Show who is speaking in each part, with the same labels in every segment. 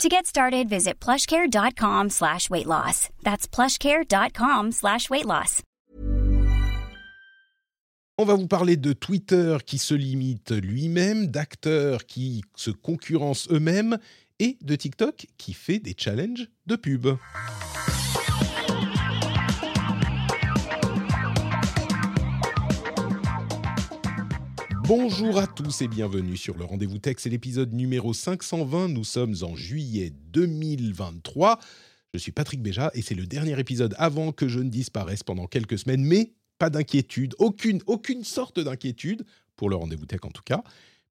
Speaker 1: To get started, visit plushcare.com slash weight loss. That's plushcare.com slash weight loss.
Speaker 2: On va vous parler de Twitter qui se limite lui-même, d'acteurs qui se concurrencent eux-mêmes et de TikTok qui fait des challenges de pub. Bonjour à tous et bienvenue sur le Rendez-vous Tech, c'est l'épisode numéro 520, nous sommes en juillet 2023. Je suis Patrick Béja et c'est le dernier épisode avant que je ne disparaisse pendant quelques semaines, mais pas d'inquiétude, aucune, aucune sorte d'inquiétude, pour le Rendez-vous Tech en tout cas,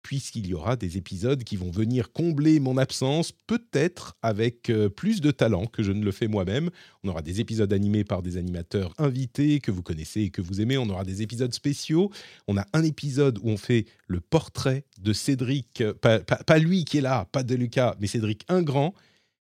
Speaker 2: puisqu'il y aura des épisodes qui vont venir combler mon absence, peut-être avec euh, plus de talent que je ne le fais moi-même. On aura des épisodes animés par des animateurs invités que vous connaissez et que vous aimez. On aura des épisodes spéciaux. On a un épisode où on fait le portrait de Cédric, euh, pas, lui qui est là, pas de Lucas, mais Cédric Ingrand.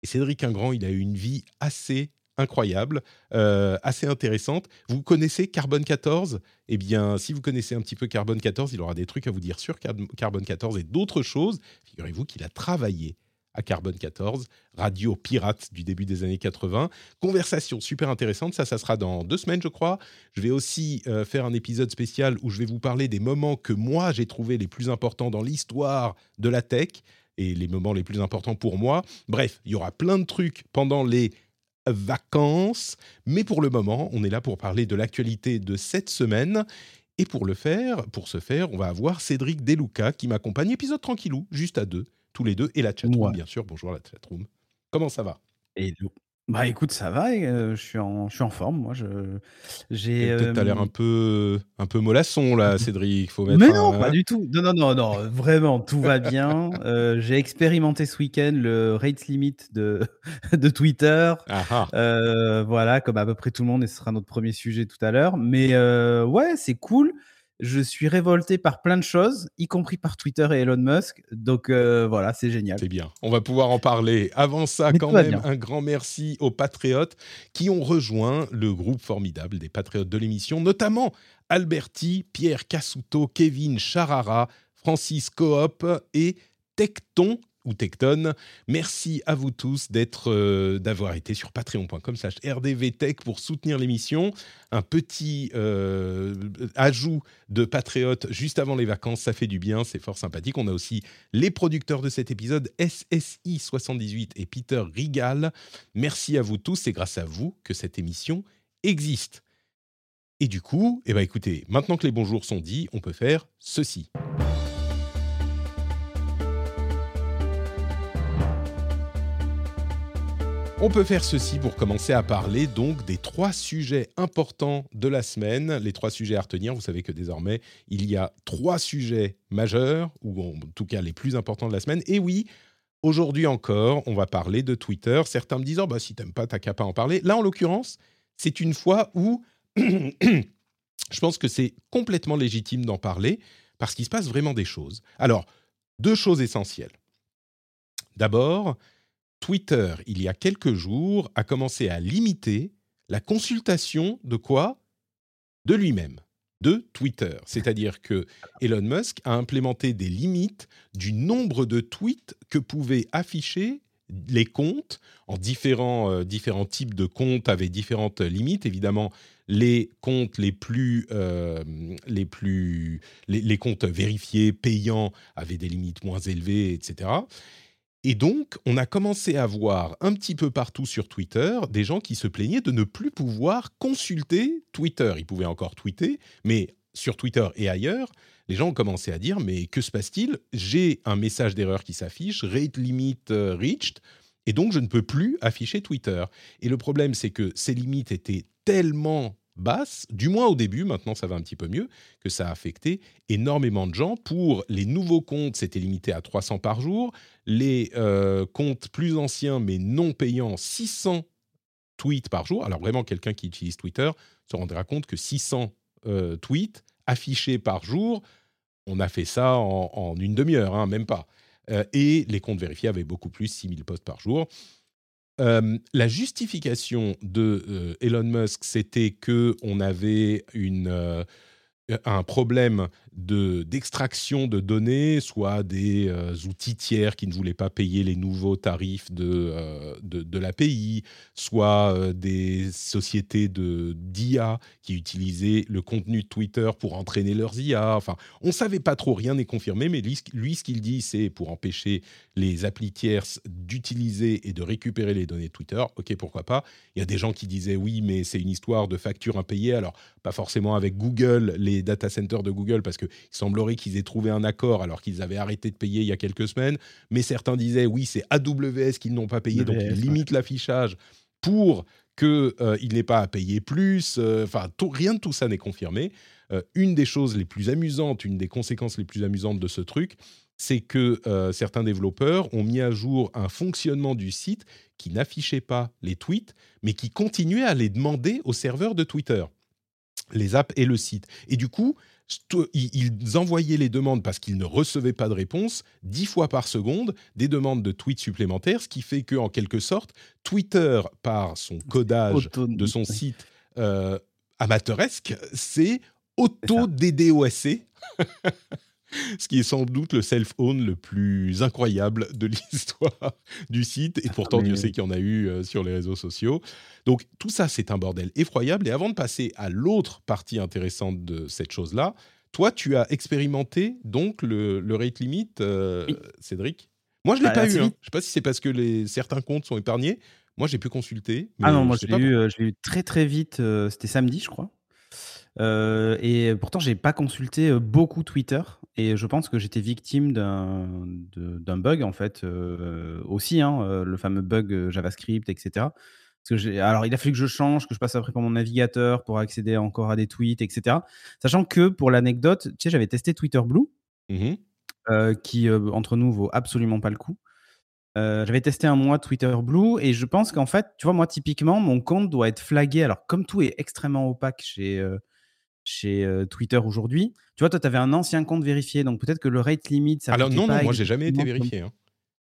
Speaker 2: Et Cédric Ingrand, il a eu une vie assez incroyable, euh, assez intéressante. Vous connaissez Carbone 14 Eh bien, si vous connaissez un petit peu Carbone 14, il aura des trucs à vous dire sur Car- Carbone 14 et d'autres choses. Figurez-vous qu'il a travaillé à Carbone 14, radio pirate du début des années 80. Conversation super intéressante, ça, ça sera dans deux semaines, je crois. Je vais aussi euh, faire un épisode spécial où je vais vous parler des moments que moi j'ai trouvé les plus importants dans l'histoire de la tech et les moments les plus importants pour moi. Bref, il y aura plein de trucs pendant les vacances, mais pour le moment, on est là pour parler de l'actualité de cette semaine. Et pour le faire, pour ce faire, on va avoir Cédric Deluca qui m'accompagne, épisode tranquillou, juste à deux, tous les deux, et la chatroom,
Speaker 3: Ouais.
Speaker 2: bien sûr. Bonjour la chatroom. Comment ça va?
Speaker 3: Bah écoute, ça va, et, euh, je, suis en, je suis en forme. Moi, je, j'ai.
Speaker 2: Peut-être t'as l'air
Speaker 3: euh,
Speaker 2: un peu, un peu mollasson là, Cédric. Faut mettre
Speaker 3: Mais non,
Speaker 2: hein
Speaker 3: pas du tout. Non, non, non, non, vraiment, tout va bien. Euh, j'ai expérimenté ce week-end le rate limit de, de Twitter.
Speaker 2: Ah ah.
Speaker 3: Euh, voilà, comme à peu près tout le monde, et ce sera notre premier sujet tout à l'heure. Mais euh, ouais, c'est cool. Je suis révolté par plein de choses, y compris par Twitter et Elon Musk. Donc euh, voilà, c'est génial.
Speaker 2: C'est bien. On va pouvoir en parler. Avant ça,
Speaker 3: Mais
Speaker 2: quand même, un grand merci aux patriotes qui ont rejoint le groupe formidable des patriotes de l'émission, notamment Alberti, Pierre Cassuto, Kevin Charara, Francis Coop et Tecton ou Tecton. Merci à vous tous d'être, euh, d'avoir été sur patreon.com slash rdvtech pour soutenir l'émission. Un petit euh, ajout de patriotes juste avant les vacances, ça fait du bien, c'est fort sympathique. On a aussi les producteurs de cet épisode, SSI78 et Peter Rigal. Merci à vous tous, c'est grâce à vous que cette émission existe. Et du coup, eh ben écoutez, maintenant que les bonjours sont dits, on peut faire ceci. On peut faire ceci pour commencer à parler donc des trois sujets importants de la semaine. Les trois sujets à retenir, vous savez que désormais, il y a trois sujets majeurs, ou en tout cas les plus importants de la semaine. Et oui, aujourd'hui encore, on va parler de Twitter. Certains me disent, oh, bah, si t'aimes pas, t'as qu'à pas en parler. Là, en l'occurrence, c'est une fois où je pense que c'est complètement légitime d'en parler, parce qu'il se passe vraiment des choses. Alors, deux choses essentielles. D'abord, Twitter, il y a quelques jours, a commencé à limiter la consultation de quoi? De lui-même, de Twitter. C'est-à-dire que Elon Musk a implémenté des limites du nombre de tweets que pouvaient afficher les comptes en différents, euh, différents types de comptes avaient différentes limites. Évidemment, les comptes les plus, euh, les plus, les, les comptes vérifiés, payants, avaient des limites moins élevées, etc. Et donc, on a commencé à voir un petit peu partout sur Twitter des gens qui se plaignaient de ne plus pouvoir consulter Twitter. Ils pouvaient encore tweeter, mais sur Twitter et ailleurs, les gens ont commencé à dire mais que se passe-t-il? J'ai un message d'erreur qui s'affiche, rate limit euh, reached, et donc je ne peux plus afficher Twitter. Et le problème, c'est que ces limites étaient tellement basses, du moins au début, maintenant ça va un petit peu mieux, que ça a affecté énormément de gens. Pour les nouveaux comptes, c'était limité à 300 par jour. Les euh, comptes plus anciens mais non payants, 600 tweets par jour. Alors vraiment, quelqu'un qui utilise Twitter, se rendra compte que 600 tweets affichés par jour, on a fait ça en, une demi-heure, hein, même pas. et les comptes vérifiés avaient beaucoup plus, 6000 posts par jour. La justification de Elon Musk, c'était que on avait une un problème d'extraction de données, soit des euh, outils tiers qui ne voulaient pas payer les nouveaux tarifs de, euh, de, l'API, soit euh, des sociétés de d'IA qui utilisaient le contenu de Twitter pour entraîner leurs IA. Enfin, on ne savait pas trop, rien n'est confirmé, mais lui, ce qu'il dit, c'est pour empêcher les applis tierces d'utiliser et de récupérer les données de Twitter. Ok, pourquoi pas. Il y a des gens qui disaient oui, mais c'est une histoire de factures impayées. Alors, pas forcément avec Google, les data centers de Google, parce qu'il semblerait qu'ils aient trouvé un accord alors qu'ils avaient arrêté de payer il y a quelques semaines. Mais certains disaient oui, c'est AWS qu'ils n'ont pas payé, donc ils limitent l'affichage pour qu'il euh, n'ait pas à payer plus. Euh, enfin, rien de tout ça n'est confirmé. Euh, une des choses les plus amusantes, une des conséquences les plus amusantes de ce truc, c'est que certains développeurs ont mis à jour un fonctionnement du site qui n'affichait pas les tweets, mais qui continuait à les demander au serveur de Twitter les apps et le site. Et du coup, ils envoyaient les demandes parce qu'ils ne recevaient pas de réponse. Dix fois par seconde, des demandes de tweets supplémentaires, ce qui fait que en quelque sorte, Twitter, par son codage de son site euh, amateuresque, c'est auto-DDoSé. ce qui est sans doute le self-own le plus incroyable de l'histoire du site. Et pourtant, Dieu sait qu'il y en a eu euh, sur les réseaux sociaux. Donc tout ça, c'est un bordel effroyable. Et avant de passer à l'autre partie intéressante de cette chose-là, toi, tu as expérimenté donc le, rate limit, euh, Cédric? Moi, je ne l'ai bah, pas eu. Hein. Je ne sais pas si c'est parce que les, certains comptes sont épargnés. Moi, j'ai pu consulter.
Speaker 3: ah non, moi, je l'ai eu, euh, eu, très très vite. C'était samedi, je crois. Euh, et pourtant, j'ai pas consulté euh, beaucoup Twitter et je pense que j'étais victime d'un bug en fait euh, aussi, hein, le fameux bug JavaScript, etc. Parce que alors, il a fallu que je change, que je passe après par mon navigateur pour accéder encore à des tweets, etc. Sachant que pour l'anecdote, tu sais, j'avais testé Twitter Blue, mmh qui entre nous vaut absolument pas le coup. j'avais testé un mois Twitter Blue et je pense qu'en fait, tu vois, moi typiquement, mon compte doit être flagué. Alors, comme tout est extrêmement opaque chez, chez Twitter aujourd'hui. Tu vois, toi, tu avais un ancien compte vérifié, donc peut-être que le rate limit,
Speaker 2: ça Alors non, non, moi, j'ai jamais été vérifié. Hein.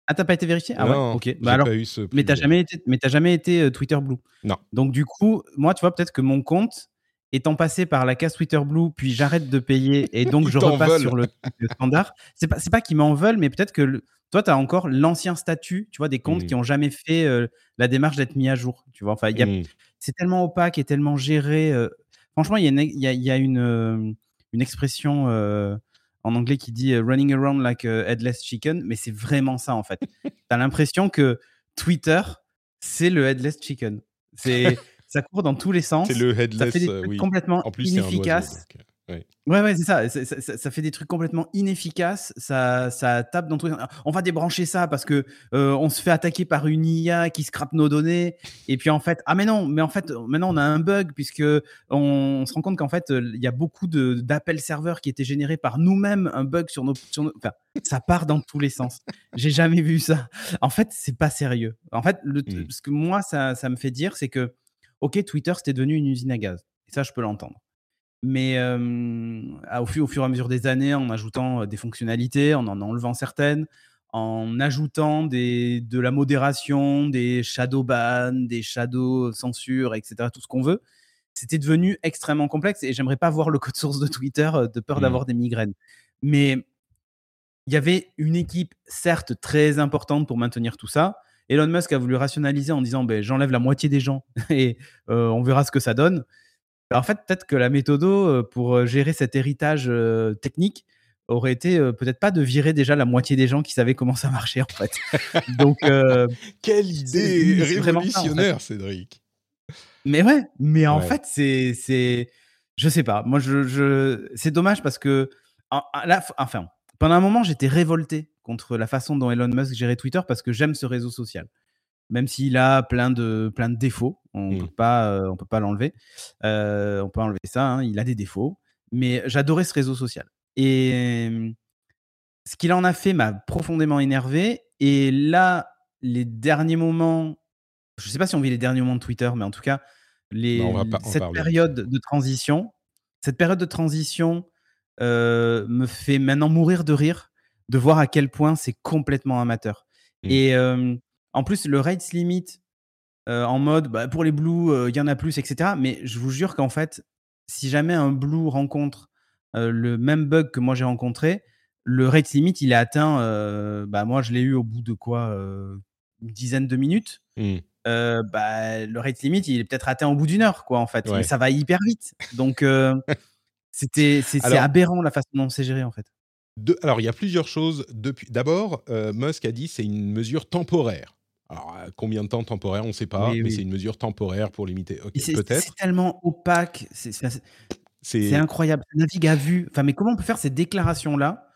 Speaker 3: Ah, t'as pas été vérifié? Ah ouais, ok. Bah alors, mais t'as jamais été, mais jamais été Twitter Blue.
Speaker 2: Non.
Speaker 3: Donc du coup, moi, tu vois, peut-être que mon compte étant passé par la case Twitter Blue, puis j'arrête de payer et donc je repasse sur le, standard. C'est pas, pas qu'ils m'en veulent, mais peut-être que toi, tu as encore l'ancien statut, tu vois, des comptes mmh. qui ont jamais fait la démarche d'être mis à jour. Tu vois, enfin, mmh. c'est tellement opaque et tellement géré. Franchement, il y a une, euh, expression euh, en anglais qui dit euh, running around like a headless chicken, mais c'est vraiment ça en fait. tu as l'impression que Twitter, c'est le headless chicken. C'est, ça court dans tous les sens.
Speaker 2: C'est le headless,
Speaker 3: ça fait des trucs complètement en plus, inefficaces. Ouais, ouais, c'est ça. Ça, fait des trucs complètement inefficaces. Ça, ça tape dans tout. On va débrancher ça parce que euh, on se fait attaquer par une IA qui scrape nos données. Et puis en fait, ah mais non, mais en fait, maintenant on a un bug puisque on, se rend compte qu'en fait, il y a beaucoup d'appels serveurs qui étaient générés par nous-mêmes, un bug sur nos, Enfin, ça part dans tous les sens. J'ai jamais vu ça. En fait, c'est pas sérieux. En fait, le, mmh. ce que moi ça, ça me fait dire, c'est que ok, Twitter c'était devenu une usine à gaz. Et ça, je peux l'entendre mais au, fur, et à mesure des années, en ajoutant des fonctionnalités, en en enlevant certaines, en ajoutant des, de la modération, des shadow ban, des shadow censure, etc., tout ce qu'on veut, c'était devenu extrêmement complexe et j'aimerais pas voir le code source de Twitter de peur mmh. d'avoir des migraines. Mais il y avait une équipe, certes, très importante pour maintenir tout ça. Elon Musk a voulu rationaliser en disant ben, j'enlève la moitié des gens et on verra ce que ça donne. Bah, en fait, peut-être que la méthode euh, pour euh, gérer cet héritage euh, technique aurait été peut-être pas de virer déjà la moitié des gens qui savaient comment ça marchait en fait. Donc
Speaker 2: quelle idée révolutionnaire, Cédric.
Speaker 3: Mais ouais, mais en fait c'est c'est je sais pas. Moi je, c'est dommage parce que enfin pendant un moment j'étais révolté contre la façon dont Elon Musk gérait Twitter parce que j'aime ce réseau social même s'il a plein de, plein de défauts. On ne mmh. peut pas, euh, on peut pas l'enlever. Euh, on peut enlever ça. Hein, il a des défauts. Mais j'adorais ce réseau social. Et mmh, ce qu'il en a fait m'a profondément énervé. Et là, les derniers moments, je ne sais pas si on vit les derniers moments de Twitter, mais en tout cas, les, cette période de transition, cette période de transition me fait maintenant mourir de rire de voir à quel point c'est complètement amateur. Mmh. Et en plus, le rates limit en mode bah, pour les blues, il y en a plus, etc. Mais je vous jure qu'en fait, si jamais un blue rencontre le même bug que moi j'ai rencontré, le rate limit il est atteint. bah, moi, je l'ai eu au bout de quoi Une dizaine de minutes. Mmh. bah, le rate limit, il est peut-être atteint au bout d'une heure, quoi, en fait. Mais ça va hyper vite. Donc, c'était, c'est, aberrant la façon dont c'est géré, en fait
Speaker 2: alors, il y a plusieurs choses. Depuis, d'abord, euh, Musk a dit c'est une mesure temporaire. Alors, combien de temps temporaire, on ne sait pas, mais c'est une mesure temporaire pour limiter.
Speaker 3: peut-être. C'est tellement opaque, c'est incroyable. navigue à vue. Enfin, mais comment on peut faire ces déclarations-là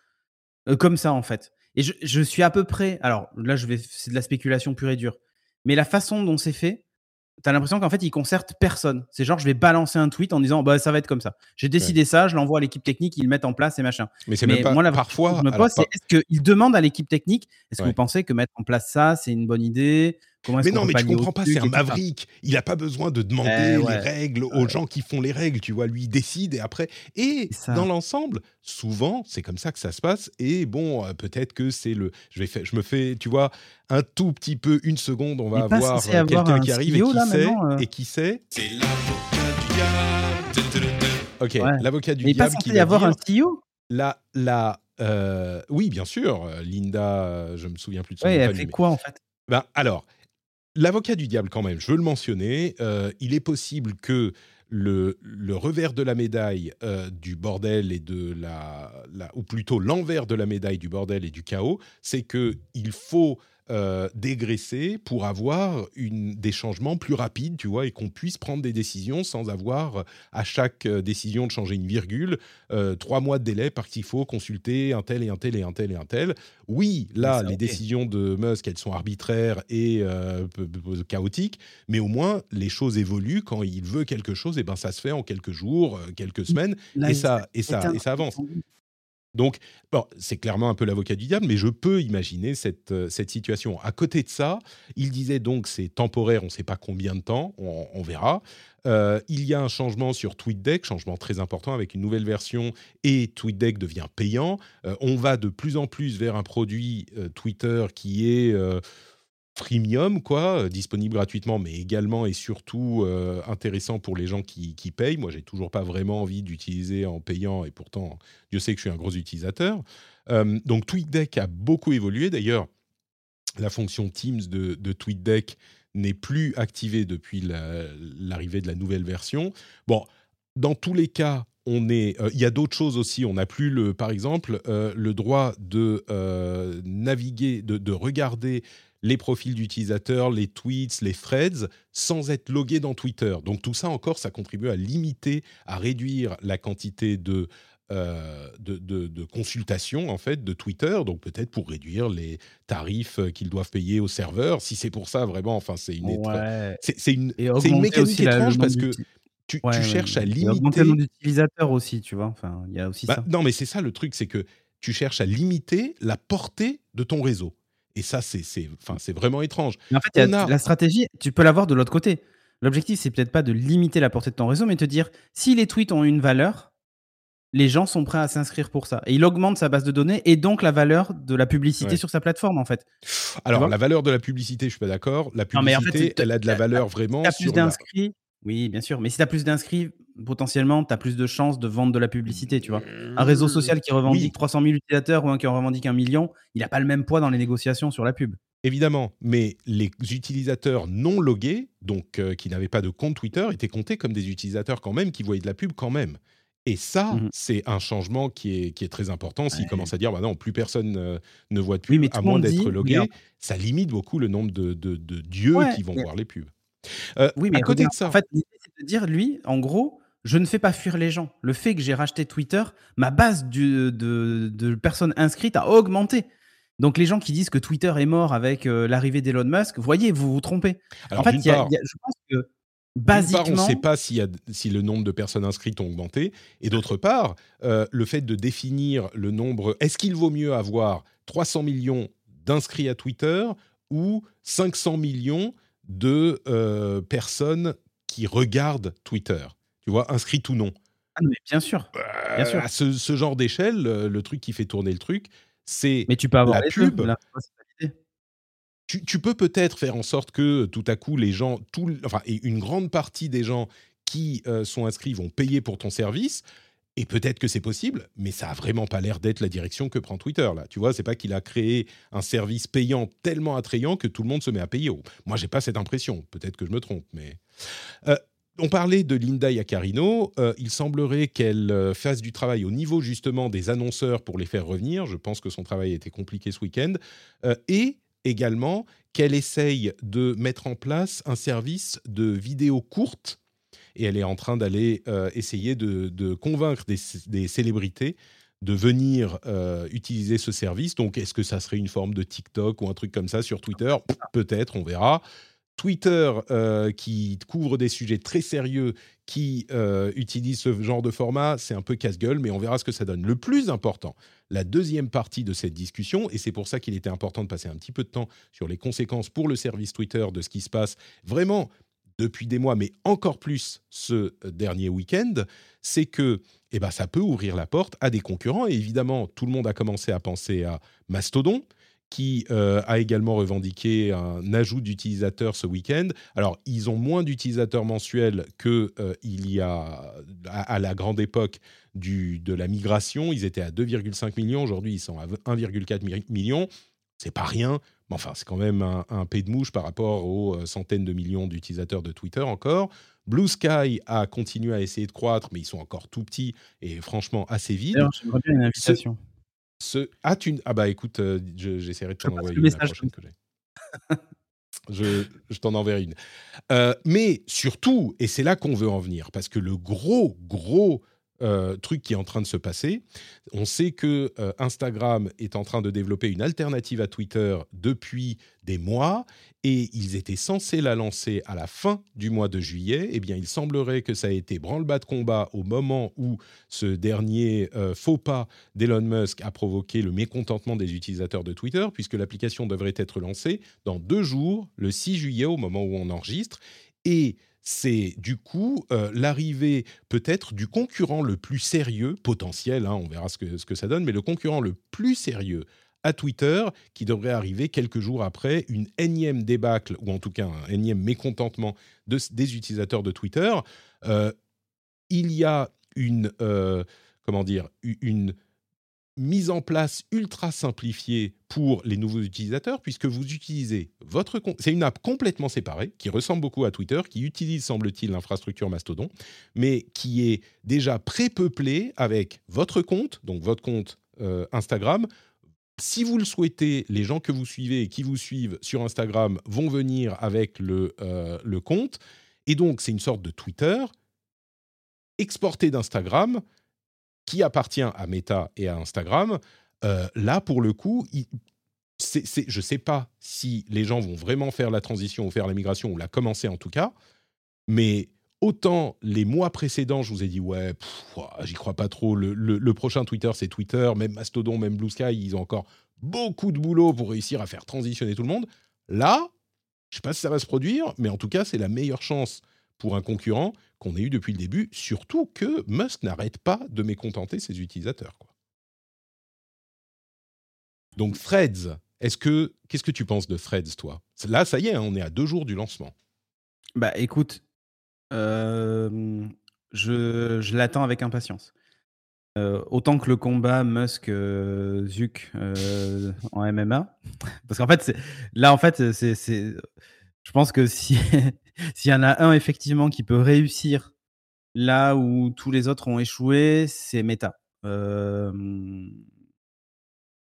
Speaker 3: euh, comme ça, en fait? Et je, je, suis à peu près. Alors là, je vais, c'est de la spéculation pure et dure. Mais la façon dont c'est fait, T'as l'impression qu'en fait, il concerte personne. C'est genre, je vais balancer un tweet en disant, bah, ça va être comme ça. J'ai décidé ça, je l'envoie à l'équipe technique, ils le mettent en place et machin.
Speaker 2: Mais c'est même pas moi, parfois.
Speaker 3: Je me pose, est-ce qu'il demande à l'équipe technique, est-ce que vous pensez que mettre en place ça, c'est une bonne idée?
Speaker 2: Mais non, mais tu comprends pas, c'est un maverick. Il n'a pas besoin de demander eh les règles aux gens qui font les règles, tu vois. Lui, il décide et après. Et dans l'ensemble, souvent, c'est comme ça que ça se passe. Et bon, euh, peut-être que c'est le. Je, vais faire, je me fais, tu vois, un tout petit peu, une seconde, on va avoir euh, quelqu'un qui arrive et qui, sait, euh. et qui sait. C'est l'avocat du diable. Ok, l'avocat du diable.
Speaker 3: qui va avoir un CEO
Speaker 2: la, la, oui, bien sûr. Linda, je me souviens plus de son
Speaker 3: nom. elle fait quoi en fait?
Speaker 2: Ben, alors, l'avocat du diable, quand même, je veux le mentionner, euh, il est possible que le, revers de la médaille euh, du bordel et de la, ou plutôt l'envers de la médaille du bordel et du chaos, c'est que il faut euh, dégraisser pour avoir une, des changements plus rapides, tu vois, et qu'on puisse prendre des décisions sans avoir à chaque euh, décision de changer une virgule, euh, trois mois de délai parce qu'il faut consulter un tel et un tel et un tel et un tel. Oui, là, les décisions de Musk, elles sont arbitraires et chaotiques, mais au moins les choses évoluent. Quand il veut quelque chose, et eh ben ça se fait en quelques jours, quelques semaines, et ça, et ça, et ça avance. Donc, c'est clairement un peu l'avocat du diable, mais je peux imaginer cette, euh, situation. À côté de ça, il disait donc c'est temporaire, on ne sait pas combien de temps, on, verra. Euh, il y a un changement sur TweetDeck, changement très important avec une nouvelle version et TweetDeck devient payant. Euh, on va de plus en plus vers un produit Twitter qui est freemium, quoi, euh, disponible gratuitement, mais également et surtout euh, intéressant pour les gens qui, payent. Moi, j'ai toujours pas vraiment envie d'utiliser en payant, et pourtant, Dieu sait que je suis un gros utilisateur. Euh, donc, TweetDeck a beaucoup évolué. D'ailleurs, la fonction Teams de, de TweetDeck n'est plus activée depuis l'arrivée de la nouvelle version. Bon, dans tous les cas, on est, il y a d'autres choses aussi. On n'a plus le, par exemple, le droit de naviguer, de, regarder les profils d'utilisateurs, les tweets, les threads, sans être logué dans Twitter. Donc tout ça encore, ça contribue à limiter, à réduire la quantité de, euh, de, consultations en fait de Twitter, donc peut-être pour réduire les tarifs euh, qu'ils doivent payer aux serveurs. Si c'est pour ça vraiment, enfin c'est une, c'est une, une mécanique étrange parce que tu, cherches à limiter.
Speaker 3: le d'utilisateurs aussi, tu vois. Enfin, il y a aussi bah, ça.
Speaker 2: Non, mais c'est ça le truc, c'est que tu cherches à limiter la portée de ton réseau. Et ça, c'est vraiment étrange.
Speaker 3: en fait, la stratégie, tu peux l'avoir de l'autre côté. L'objectif, c'est peut-être pas de limiter la portée de ton réseau, mais de te dire si les tweets ont une valeur, les gens sont prêts à s'inscrire pour ça. Et il augmente sa base de données et donc la valeur de la publicité sur sa plateforme, en fait.
Speaker 2: Alors, la valeur de la publicité, je suis pas d'accord. La publicité, elle a de la valeur vraiment.
Speaker 3: plus d'inscrits, oui, bien sûr. Mais si tu as plus d'inscrits, potentiellement, tu as plus de chances de vendre de la publicité, tu vois. Un réseau social qui revendique 300 000 utilisateurs ou un qui en revendique un million, il n'a pas le même poids dans les négociations sur la pub.
Speaker 2: Évidemment, mais les utilisateurs non logués, donc euh, qui n'avaient pas de compte Twitter, étaient comptés comme des utilisateurs quand même, qui voyaient de la pub quand même. Et ça, mmh c'est un changement qui est, qui est très important. S'ils commencent à dire, bah non, plus personne euh, ne voit de pub, à moins d'être logué, ça limite beaucoup le nombre de, de, dieux qui vont voir les pubs.
Speaker 3: Euh, oui, mais à côté de ça. En fait, l'idée, c'est de dire, lui, en gros, je ne fais pas fuir les gens. Le fait que j'ai racheté Twitter, ma base de, de, personnes inscrites a augmenté. Donc les gens qui disent que Twitter est mort avec euh, l'arrivée d'Elon Musk, voyez, vous vous trompez. en fait, je pense que basiquement,
Speaker 2: on ne sait pas si, si, le nombre de personnes inscrites ont augmenté, et d'autre part, euh, le fait de définir le nombre, est-ce qu'il vaut mieux avoir 300 millions d'inscrits à Twitter ou 500 millions de euh, personnes qui regardent Twitter. Tu vois, inscrit ou non.
Speaker 3: Ah, mais bien sûr. bien sûr.
Speaker 2: À ce, genre d'échelle, le, truc qui fait tourner le truc, c'est
Speaker 3: mais tu peux avoir
Speaker 2: la pub. tu, tu, peux peut-être faire en sorte que tout à coup les gens, tout, enfin, et une grande partie des gens qui euh, sont inscrits vont payer pour ton service. Et peut-être que c'est possible, mais ça a vraiment pas l'air d'être la direction que prend Twitter là. Tu vois, c'est pas qu'il a créé un service payant tellement attrayant que tout le monde se met à payer. Moi, j'ai pas cette impression. Peut-être que je me trompe, mais euh, on parlait de Linda Yacarino. Euh, il semblerait qu'elle fasse du travail au niveau justement des annonceurs pour les faire revenir. Je pense que son travail été compliqué ce week-end. et également qu'elle essaye de mettre en place un service de vidéos courtes et elle est en train d'aller euh, essayer de, convaincre des, célébrités de venir euh, utiliser ce service. Donc, est-ce que ça serait une forme de TikTok ou un truc comme ça sur Twitter? Peut-être, on verra. Twitter, euh, qui couvre des sujets très sérieux, qui utilise ce genre de format, c'est un peu casse-gueule, mais on verra ce que ça donne. Le plus important, la deuxième partie de cette discussion, et c'est pour ça qu'il était important de passer un petit peu de temps sur les conséquences pour le service Twitter de ce qui se passe vraiment depuis des mois, mais encore plus ce dernier week-end, c'est que eh ben, ça peut ouvrir la porte à des concurrents. Et évidemment, tout le monde a commencé à penser à Mastodon, qui euh, a également revendiqué un ajout d'utilisateurs ce week-end. Alors, ils ont moins d'utilisateurs mensuels qu'il euh, y a à, la grande époque de la migration. Ils étaient à 2,5 millions. Aujourd'hui, ils sont à 1,4 millions. C'est pas rien. Mais enfin, c'est quand même un, un de mouche par rapport aux euh, centaines de millions d'utilisateurs de Twitter encore. Blue Sky a continué à essayer de croître, mais ils sont encore tout petits et franchement assez vides.
Speaker 3: J'aimerais bien une invitation.
Speaker 2: Ce, ah, tu, ah bah écoute, euh, j'essaierai de t'en envoyer une message que j'ai. je, je t'en enverrai une. Euh, mais surtout, et c'est là qu'on veut en venir, parce que le gros, gros euh, truc qui est en train de se passer. On sait que euh, Instagram est en train de développer une alternative à Twitter depuis des mois et ils étaient censés la lancer à la fin du mois de juillet. Eh bien, il semblerait que ça a été branle-bas de combat au moment où ce dernier euh, faux pas d'Elon Musk a provoqué le mécontentement des utilisateurs de Twitter, puisque l'application devrait être lancée dans deux jours, le 6 juillet, au moment où on enregistre. Et c'est du coup euh, l'arrivée peut-être du concurrent le plus sérieux, potentiel, hein, on verra ce que, ça donne, mais le concurrent le plus sérieux à Twitter, qui devrait arriver quelques jours après une énième débâcle, ou en tout cas un énième mécontentement de, des utilisateurs de Twitter. Euh, il y a une, euh, comment dire, une mise en place ultra simplifiée pour les nouveaux utilisateurs, puisque vous utilisez votre compte. C'est une app complètement séparée, qui ressemble beaucoup à Twitter, qui utilise, semble-t-il, l'infrastructure Mastodon, mais qui est déjà pré-peuplée avec votre compte, donc votre compte euh, Instagram. Si vous le souhaitez, les gens que vous suivez et qui vous suivent sur Instagram vont venir avec le, euh, le compte. Et donc, c'est une sorte de Twitter exporté d'Instagram qui appartient à Meta et à Instagram, euh, là, pour le coup, je ne sais pas si les gens vont vraiment faire la transition ou faire la migration, ou la commencer en tout cas, mais autant les mois précédents, je vous ai dit, ouais, j'y crois pas trop, le, prochain Twitter, c'est Twitter, même Mastodon, même Blue Sky, ils ont encore beaucoup de boulot pour réussir à faire transitionner tout le monde. Là, je ne sais pas si ça va se produire, mais en tout cas, c'est la meilleure chance pour un concurrent qu'on ait eu depuis le début, surtout que Musk n'arrête pas de mécontenter ses utilisateurs. Donc Threads, est-ce que qu'est-ce que tu penses de Threads, toi? Là, ça y est, hein, on est à deux jours du lancement.
Speaker 3: Bah écoute, euh, je, l'attends avec impatience. Euh, autant que le combat Musk-Zuck euh, en MMA. Parce qu'en fait, là, en fait, c'est, je pense que si, S'il y en a un effectivement qui peut réussir là où tous les autres ont échoué, c'est Meta. on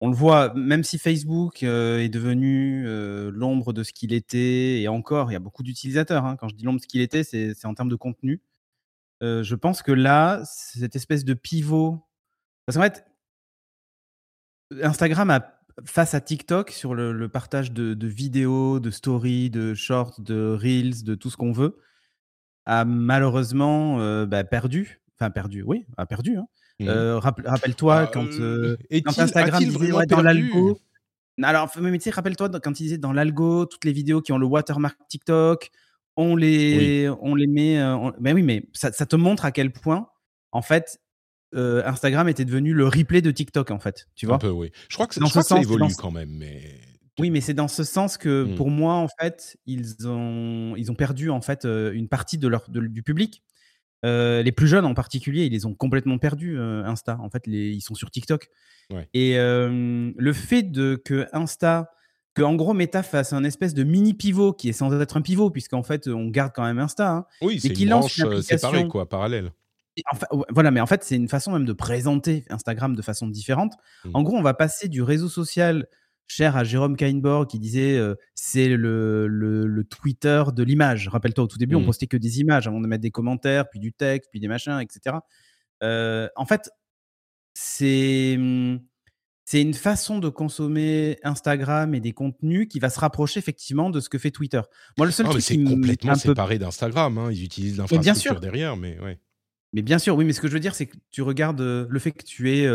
Speaker 3: le voit, même si Facebook est devenu l'ombre de ce qu'il était, et encore, il y a beaucoup d'utilisateurs. Hein, quand je dis l'ombre de ce qu'il était, c'est en termes de contenu. je pense que là, cette espèce de pivot. Parce qu'en fait, Instagram a face à TikTok sur le, partage de, vidéos, de stories, de shorts, de reels, de tout ce qu'on veut, a malheureusement euh, bah, perdu. Enfin, perdu, oui, a perdu. Hein. Mmh. Euh, rappelle-toi bah, quand, euh, Instagram disait dans l'algo. Alors, mais tu sais, rappelle-toi quand il disait dans l'algo, toutes les vidéos qui ont le watermark TikTok, on les, on les met. Mais oui, mais ça, ça, te montre à quel point, en fait, Instagram était devenu le replay de TikTok, en fait. Tu vois
Speaker 2: Un peu, oui. Je crois que, dans je crois que ça évolue quand même, mais.
Speaker 3: Oui, mais c'est dans ce sens que, mmh. pour moi, en fait, ils ont, ils ont perdu en fait une partie de leur, du public. les plus jeunes en particulier, ils les ont complètement perdus, Insta. En fait, les, ils sont sur TikTok. Et le fait de que Insta, que en gros Meta fasse un espèce de mini pivot qui est sans être un pivot, puisqu'en fait, on garde quand même Insta. Hein,
Speaker 2: oui, c'est une lance branche séparée, quoi, parallèle.
Speaker 3: Enfin, voilà, mais en fait, c'est une façon même de présenter Instagram de façon différente. Mmh. En gros, on va passer du réseau social cher à Jérôme Kainborg qui disait c'est le, le, Twitter de l'image. Rappelle-toi, au tout début, on mmh. postait que des images avant de mettre des commentaires, puis du texte, puis des machins, etc. en fait, c'est mmh, c'est une façon de consommer Instagram et des contenus qui va se rapprocher effectivement de ce que fait Twitter.
Speaker 2: Moi, le seul truc c'est complètement séparé d'Instagram. Hein. Ils utilisent l'infrastructure derrière, mais ouais.
Speaker 3: Mais bien sûr, oui, mais ce que je veux dire, c'est que tu regardes le fait que tu aies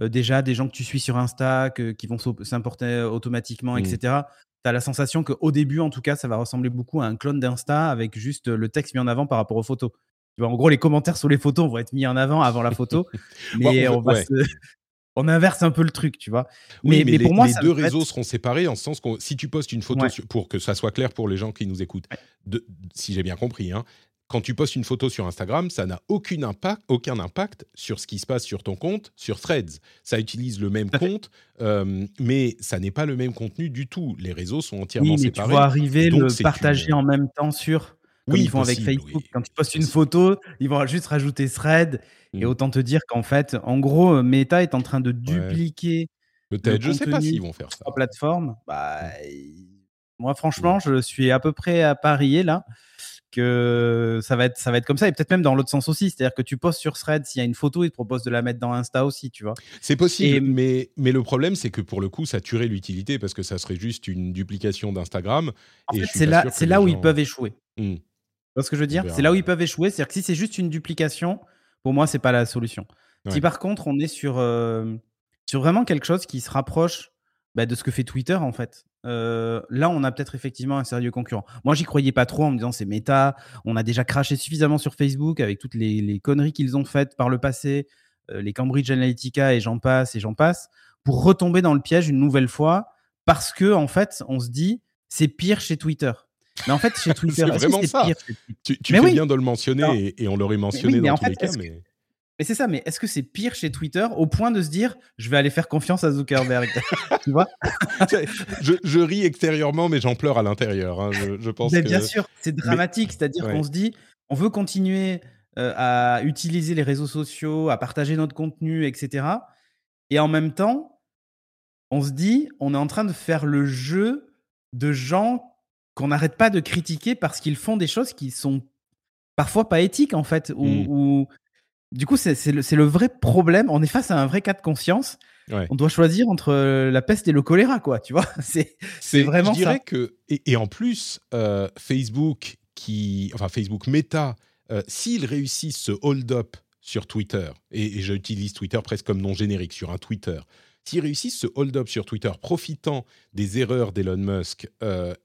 Speaker 3: déjà des gens que tu suis sur Insta, qui vont s'importer automatiquement, etc. Mmh. Tu as la sensation qu'au début, en tout cas, ça va ressembler beaucoup à un clone d'Insta avec juste le texte mis en avant par rapport aux photos. Tu vois, en gros, les commentaires sur les photos vont être mis en avant avant la photo, mais on, on, inverse un peu le truc, tu vois.
Speaker 2: mais, mais, pour moi, les deux réseaux seront séparés en ce sens que si tu postes une photo, pour que ça soit clair pour les gens qui nous écoutent, de, si j'ai bien compris, hein, quand tu postes une photo sur Instagram, ça n'a aucun impact, aucun impact sur ce qui se passe sur ton compte, sur Threads. Ça utilise le même compte, euh, mais ça n'est pas le même contenu du tout. Les réseaux sont entièrement oui, mais séparés.
Speaker 3: Tu vois arriver le partager en même temps sur. Comme oui, ils font avec Facebook. Quand tu postes une photo, ils vont juste rajouter Thread. Et mm. autant te dire qu'en fait, en gros, Meta est en train de dupliquer.
Speaker 2: Peut-être, je ne sais pas s'ils vont faire ça.
Speaker 3: plateforme. Bah, moi, franchement, mm. je suis à peu près à parier là que ça va être ça va être comme ça et peut-être même dans l'autre sens aussi. C'est-à-dire que tu postes sur Thread s'il y a une photo ils te proposent de la mettre dans Insta aussi tu vois.
Speaker 2: C'est possible mais mais le problème c'est que pour le coup ça tuerait l'utilité parce que ça serait juste une duplication d'Instagram
Speaker 3: c'est là c'est là où ils peuvent échouer. Mmh. ce que je veux dire? c'est là où ils peuvent échouer c'est-à-dire que si c'est juste une duplication pour moi c'est pas la solution. Si par contre on est sur euh, sur vraiment quelque chose qui se rapproche bah, de ce que fait Twitter en fait là, on a peut-être effectivement un sérieux concurrent. Moi, j'y croyais pas trop en me disant c'est méta. On a déjà craché suffisamment sur Facebook avec toutes les, conneries qu'ils ont faites par le passé, les Cambridge Analytica et j'en passe et j'en passe, pour retomber dans le piège une nouvelle fois parce que en fait, on se dit c'est pire chez Twitter. Mais en fait, chez Twitter,
Speaker 2: c'est vraiment ça. Pire, tu, fais bien de le mentionner et, on l'aurait mentionné dans tous les cas. Mais...
Speaker 3: Mais c'est ça, mais est-ce que c'est pire chez Twitter au point de se dire je vais aller faire confiance à Zuckerberg Tu vois
Speaker 2: je, ris extérieurement, mais j'en pleure à l'intérieur. Hein. Je, pense
Speaker 3: mais Bien sûr, c'est dramatique. C'est-à-dire qu'on se dit on veut continuer euh, à utiliser les réseaux sociaux, à partager notre contenu, etc. Et en même temps, on se dit on est en train de faire le jeu de gens qu'on n'arrête pas de critiquer parce qu'ils font des choses qui sont parfois pas éthiques en fait, ou, mmh. Du coup, c'est le, le, vrai problème. On est face à un vrai cas de conscience. On doit choisir entre euh, la peste et le choléra, quoi. Tu vois, c'est vraiment
Speaker 2: je dirais Que, et, en plus, euh, Facebook, qui, enfin Facebook Meta, euh, s'ils réussissent ce hold-up sur Twitter, et, et j'utilise Twitter presque comme nom générique sur un Twitter, s'ils réussissent ce hold-up sur Twitter, profitant des erreurs d'Elon Musk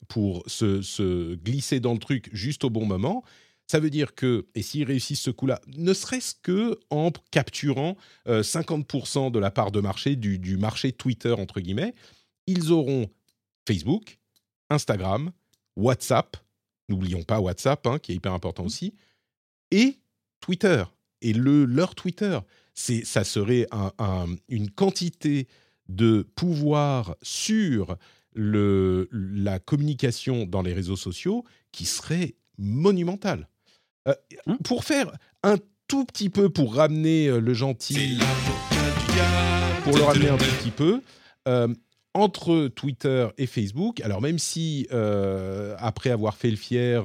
Speaker 2: pour se, se, glisser dans le truc juste au bon moment, ça veut dire que, et s'ils réussissent ce coup-là, ne serait-ce que en capturant 50% euh, de la part de marché du, marché Twitter, entre guillemets, ils auront Facebook, Instagram, WhatsApp, n'oublions pas WhatsApp, hein, qui est hyper important mmh. aussi, et Twitter. Et le, leur Twitter, ça serait une quantité de pouvoir sur le, la communication dans les réseaux sociaux qui serait monumentale. Euh, mmh. Pour faire un tout petit peu, pour ramener euh, le gentil, pour le ramener un tout petit peu, euh, entre Twitter et Facebook, alors même si après avoir fait le fier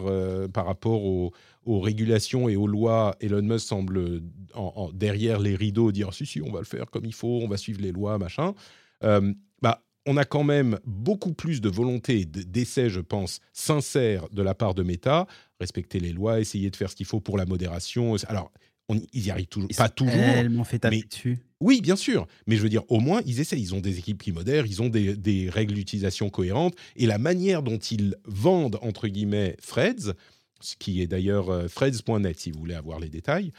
Speaker 2: par rapport aux, régulations et aux lois, Elon Musk semble derrière les rideaux dire si si on va le faire comme il faut, on va suivre les lois, machin. bah on a quand même beaucoup plus de volonté d'essai, je pense, sincère de la part de Meta, respecter les lois, essayer de faire ce qu'il faut pour la modération. Alors, on, ils y arrivent toujours, pas toujours.
Speaker 3: Tellement fait taper dessus.
Speaker 2: Oui, bien sûr, mais je veux dire, au moins, ils essaient. Ils ont des équipes qui modèrent, ils ont des, règles d'utilisation cohérentes, et la manière dont ils vendent, entre guillemets, Threads ce qui est d'ailleurs threads.net si vous voulez avoir les détails,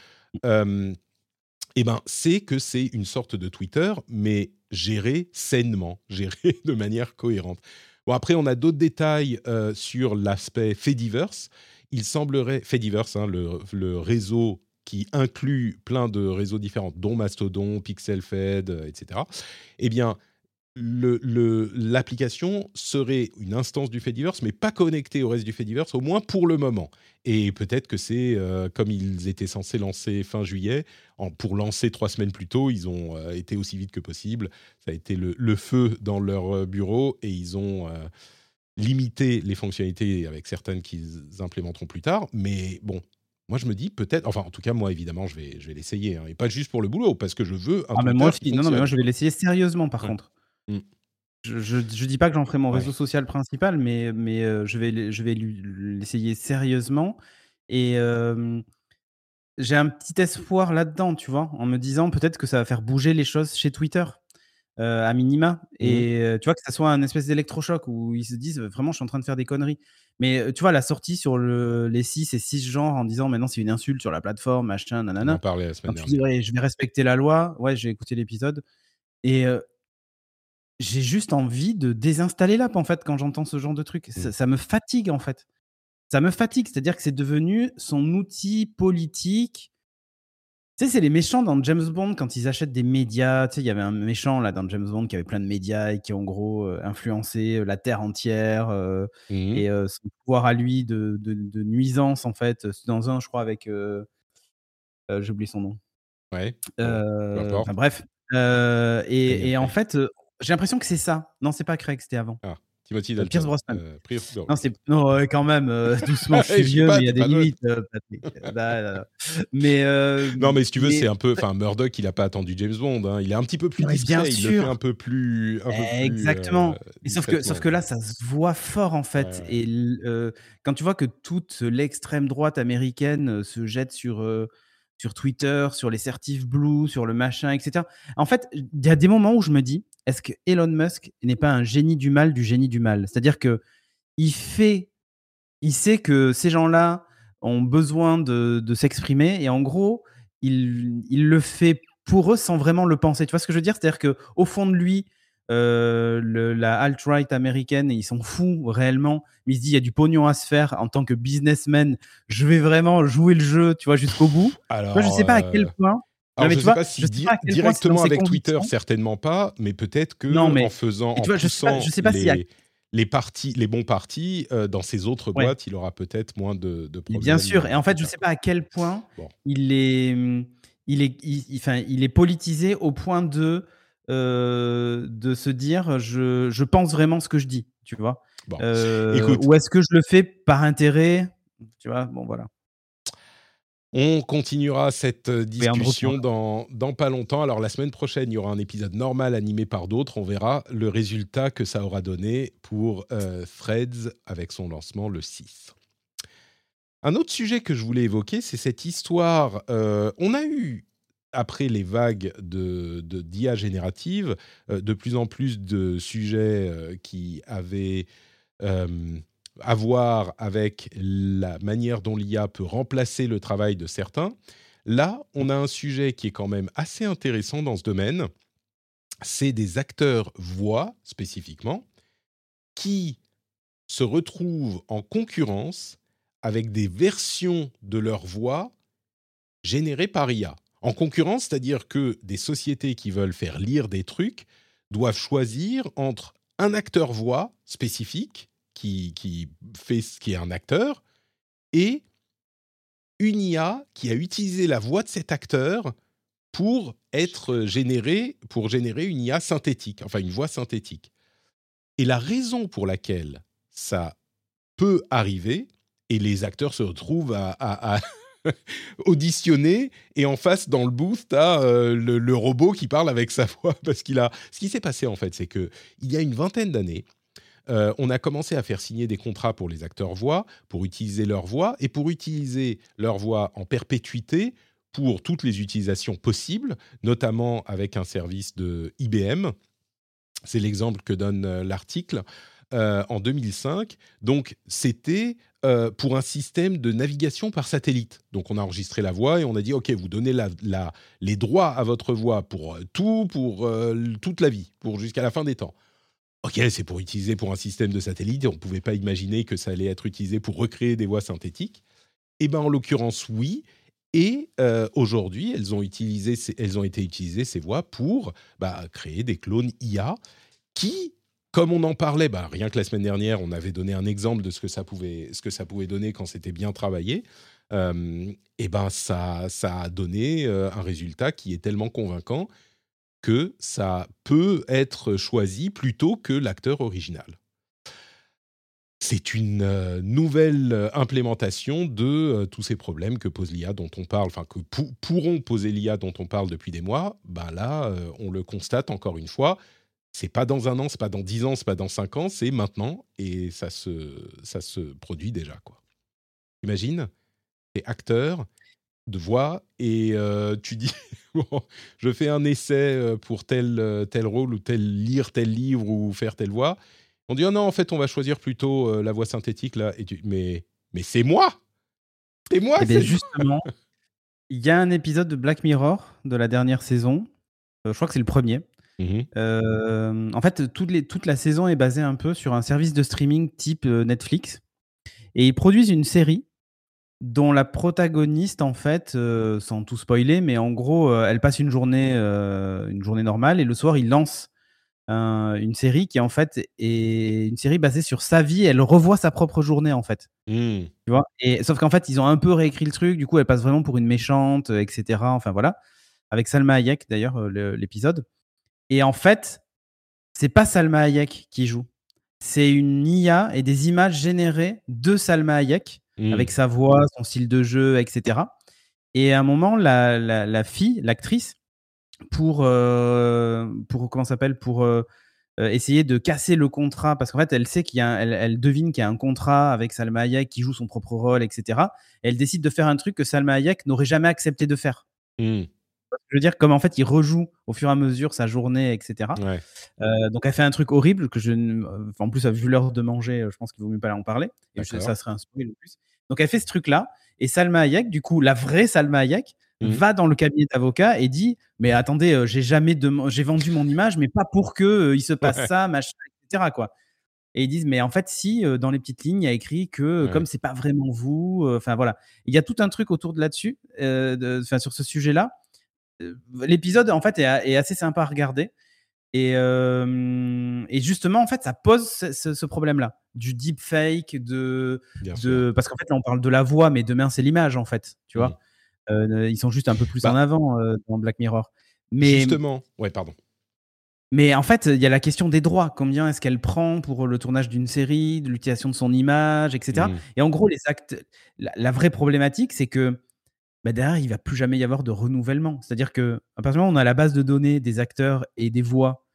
Speaker 2: eh ben, c'est que c'est une sorte de Twitter, mais géré sainement, géré de manière cohérente. Bon, après, on a d'autres détails sur l'aspect Fediverse. Il semblerait, Fediverse, hein, le, réseau qui inclut plein de réseaux différents, dont Mastodon, PixelFed, etc. Eh bien, l'application serait une instance du Fediverse, mais pas connectée au reste du Fediverse, au moins pour le moment. Et peut-être que c'est euh, comme ils étaient censés lancer fin juillet, pour lancer trois semaines plus tôt, ils ont euh, été aussi vite que possible. Ça a été le, feu dans leur euh, bureau et ils ont limité les fonctionnalités avec certaines qu'ils implémenteront plus tard. Mais bon, moi, je me dis peut-être, enfin, en tout cas, moi, évidemment, je vais, je vais l'essayer, hein, et pas juste pour le boulot, parce que je veux
Speaker 3: un ah, mais moi, non, non, mais moi, je vais l'essayer sérieusement, par contre. Mmh. Je, ne dis pas que j'en ferai mon réseau social principal, mais, mais euh, je vais, je vais l'essayer sérieusement. Et j'ai un petit espoir là-dedans, tu vois, en me disant peut-être que ça va faire bouger les choses chez Twitter, euh, à minima. Mmh et tu vois, que ça soit un espèce d'électrochoc où ils se disent vraiment, je suis en train de faire des conneries. Mais tu vois, la sortie sur le, les 6 et 6 genres en disant maintenant c'est une insulte sur la plateforme, machin, nanana.
Speaker 2: On en parlait la semaine
Speaker 3: dernière. je vais respecter la loi. Ouais, j'ai écouté l'épisode. Et j'ai juste envie de désinstaller l'app en fait quand j'entends ce genre de truc. Mmh. Ça, me fatigue en fait. Ça me fatigue, c'est-à-dire que c'est devenu son outil politique. Tu sais, c'est les méchants dans James Bond quand ils achètent des médias. Tu sais, il y avait un méchant là dans James Bond qui avait plein de médias et qui en gros euh, influencé euh, la terre entière euh, mmh. et son pouvoir à lui de, de, nuisance en fait. Dans un, je crois, avec. J'ai oublié son nom.
Speaker 2: Ouais.
Speaker 3: Enfin, bref. et, et en fait, j'ai l'impression que c'est ça. Non, c'est pas Craig, c'était avant. Ah,
Speaker 2: Timothy Dalton. Pierce
Speaker 3: Brosnan. Euh, non, c'est non, quand même, euh, doucement, je suis vieux, mais il y a des limites. Euh, mais
Speaker 2: non, mais si tu veux, c'est un peu. Enfin, Murdoch, il a pas attendu James Bond. Hein. Il est un petit peu plus discret. il le fait un peu plus. Un peu
Speaker 3: Exactement. sauf que, sauf que là, ça se voit fort en fait. Et quand tu vois que toute l'extrême droite américaine se jette sur sur Twitter, sur les certifs Blue, sur le machin, etc. En fait, il y a des moments où je me dis, est-ce que Elon Musk n'est pas un génie du mal du génie du mal? C'est-à-dire que il fait, il sait que ces gens-là ont besoin de, s'exprimer et en gros, il, il, le fait pour eux sans vraiment le penser. Tu vois ce que je veux dire? C'est-à-dire que au fond de lui, euh, le, la alt-right américaine ils sont fous réellement. Mais il se dit il y a du pognon à se faire en tant que businessman. Je vais vraiment jouer le jeu, tu vois, jusqu'au bout. Alors, je sais pas à quel euh, point.
Speaker 2: Alors, je ne sais pas si directement avec Twitter, certainement pas, mais peut-être que en faisant, en je sais pas, je sais pas les, les, bons partis euh, dans ces autres boîtes, il aura peut-être moins de, de problèmes.
Speaker 3: Bien sûr, et en fait, je ne sais pas à quel point il est, il est, enfin, il est politisé au point de euh, de se dire je, je, pense vraiment ce que je dis, tu vois. Euh, ou est-ce que je le fais par intérêt Tu vois, bon voilà.
Speaker 2: On continuera cette euh, discussion dans, dans, pas longtemps. Alors la semaine prochaine, il y aura un épisode normal animé par d'autres. On verra le résultat que ça aura donné pour Threads avec son lancement le 6. Un autre sujet que je voulais évoquer, c'est cette histoire. on a eu après les vagues de, d'IA générative, euh, de plus en plus de sujets euh, qui avaient euh, à voir avec la manière dont l'IA peut remplacer le travail de certains. Là, on a un sujet qui est quand même assez intéressant dans ce domaine. C'est des acteurs voix spécifiquement qui se retrouvent en concurrence avec des versions de leur voix générées par IA en concurrence, c'est-à-dire que des sociétés qui veulent faire lire des trucs doivent choisir entre un acteur voix spécifique qui, qui fait ce qui est un acteur et une IA qui a utilisé la voix de cet acteur pour être généré, pour générer une IA synthétique, enfin une voix synthétique. Et la raison pour laquelle ça peut arriver, et les acteurs se retrouvent à auditionné et en face dans le booth t'as euh, le, robot qui parle avec sa voix parce qu'il a ce qui s'est passé en fait c'est que il y a une vingtaine d'années euh, on a commencé à faire signer des contrats pour les acteurs voix pour utiliser leur voix et pour utiliser leur voix en perpétuité pour toutes les utilisations possibles notamment avec un service de IBM c'est l'exemple que donne euh, l'article en 2005. Donc, c'était pour un système de navigation par satellite. Donc, on a enregistré la voix et on a dit, OK, vous donnez les droits à votre voix pour tout, pour toute la vie, pour jusqu'à la fin des temps. OK, c'est pour utiliser pour un système de satellite. On ne pouvait pas imaginer que ça allait être utilisé pour recréer des voix synthétiques. Eh bien, en l'occurrence, oui. Et euh, aujourd'hui, elles, ont elles ont été utilisées, ces voix, pour bah, créer des clones IA qui, comme on en parlait, bah, rien que la semaine dernière, on avait donné un exemple de ce que ça pouvait, ce que ça pouvait donner quand c'était bien travaillé. Euh, et ben ça, ça a donné euh, un résultat qui est tellement convaincant que ça peut être choisi plutôt que l'acteur original. C'est une euh, nouvelle euh, implémentation de euh, tous ces problèmes que pose l'IA dont on parle, enfin que pourront poser l'IA dont on parle depuis des mois. Ben là, on le constate encore une fois. C'est pas dans un an, c'est pas dans dix ans, c'est pas dans cinq ans, c'est maintenant et ça se, ça se produit déjà quoi. Imagine, es acteur de voix et tu dis je fais un essai pour tel, tel rôle ou tel lire tel livre ou faire telle voix. On dit oh non en fait on va choisir plutôt la voix synthétique là. Et mais mais c'est moi! C'est moi
Speaker 3: eh justement il y a un épisode de Black Mirror de la dernière saison. Je crois que c'est le premier. Mmh en fait toute, les, toute la saison est basée un peu sur un service de streaming type Netflix. Et ils produisent une série dont la protagoniste, en fait, euh, sans tout spoiler, mais en gros, euh, elle passe une journée, euh, une journée normale et le soir, il lance une série qui, en fait, est une série basée sur sa vie. Elle revoit sa propre journée, en fait. Mmh. Tu vois? Et, sauf qu'en fait, ils ont un peu réécrit le truc. Du coup, elle passe vraiment pour une méchante, etc. Enfin, voilà. Avec Salma Hayek, d'ailleurs, l'épisode. Et en fait, c'est pas Salma Hayek qui joue. C'est une IA et des images générées de Salma Hayek avec mmh. sa voix, son style de jeu, etc. Et à un moment, la, la, fille, l'actrice, pour, euh, pour comment s'appelle, pour euh, euh, essayer de casser le contrat, parce qu'en fait, elle sait qu'il y a, elle, elle, devine qu'il y a un contrat avec Salma Hayek qui joue son propre rôle, etc. Et elle décide de faire un truc que Salma Hayek n'aurait jamais accepté de faire. Mmh. Je veux dire, comme en fait, il rejoue au fur et à mesure sa journée, etc. donc, elle fait un truc horrible que je. en plus, vu l'heure de manger, je pense qu'il vaut mieux pas en parler. Et ça serait un spoil en plus. Donc elle fait ce truc-là. Et Salma Hayek, du coup, la vraie Salma Hayek, mmh. va dans le cabinet d'avocat et dit Mais attendez, euh, j'ai jamais j'ai vendu mon image, mais pas pour que euh, il se passe ça, machin, etc. Quoi. Et ils disent Mais en fait, si, euh, dans les petites lignes, il y a écrit que comme c'est pas vraiment vous, enfin voilà. Il y a tout un truc autour de là-dessus, sur ce sujet-là. L'épisode, en fait, est, assez sympa à regarder. Et, et, justement, en fait, ça pose ce, problème-là, du deepfake, de, de parce qu'en fait, là, on parle de la voix, mais demain, c'est l'image, en fait, tu vois? Mmh. ils sont juste un peu plus en bah avant dans Black Mirror.
Speaker 2: Mais, justement, ouais, pardon.
Speaker 3: Mais en fait, il y a la question des droits. Combien est-ce qu'elle prend pour le tournage d'une série, de l'utilisation de son image, etc. Mmh. Et en gros, les actes, la, vraie problématique, c'est que bah derrière, il va plus jamais y avoir de renouvellement. C'est-à-dire que à partir du moment où on a la base de données des acteurs et des voix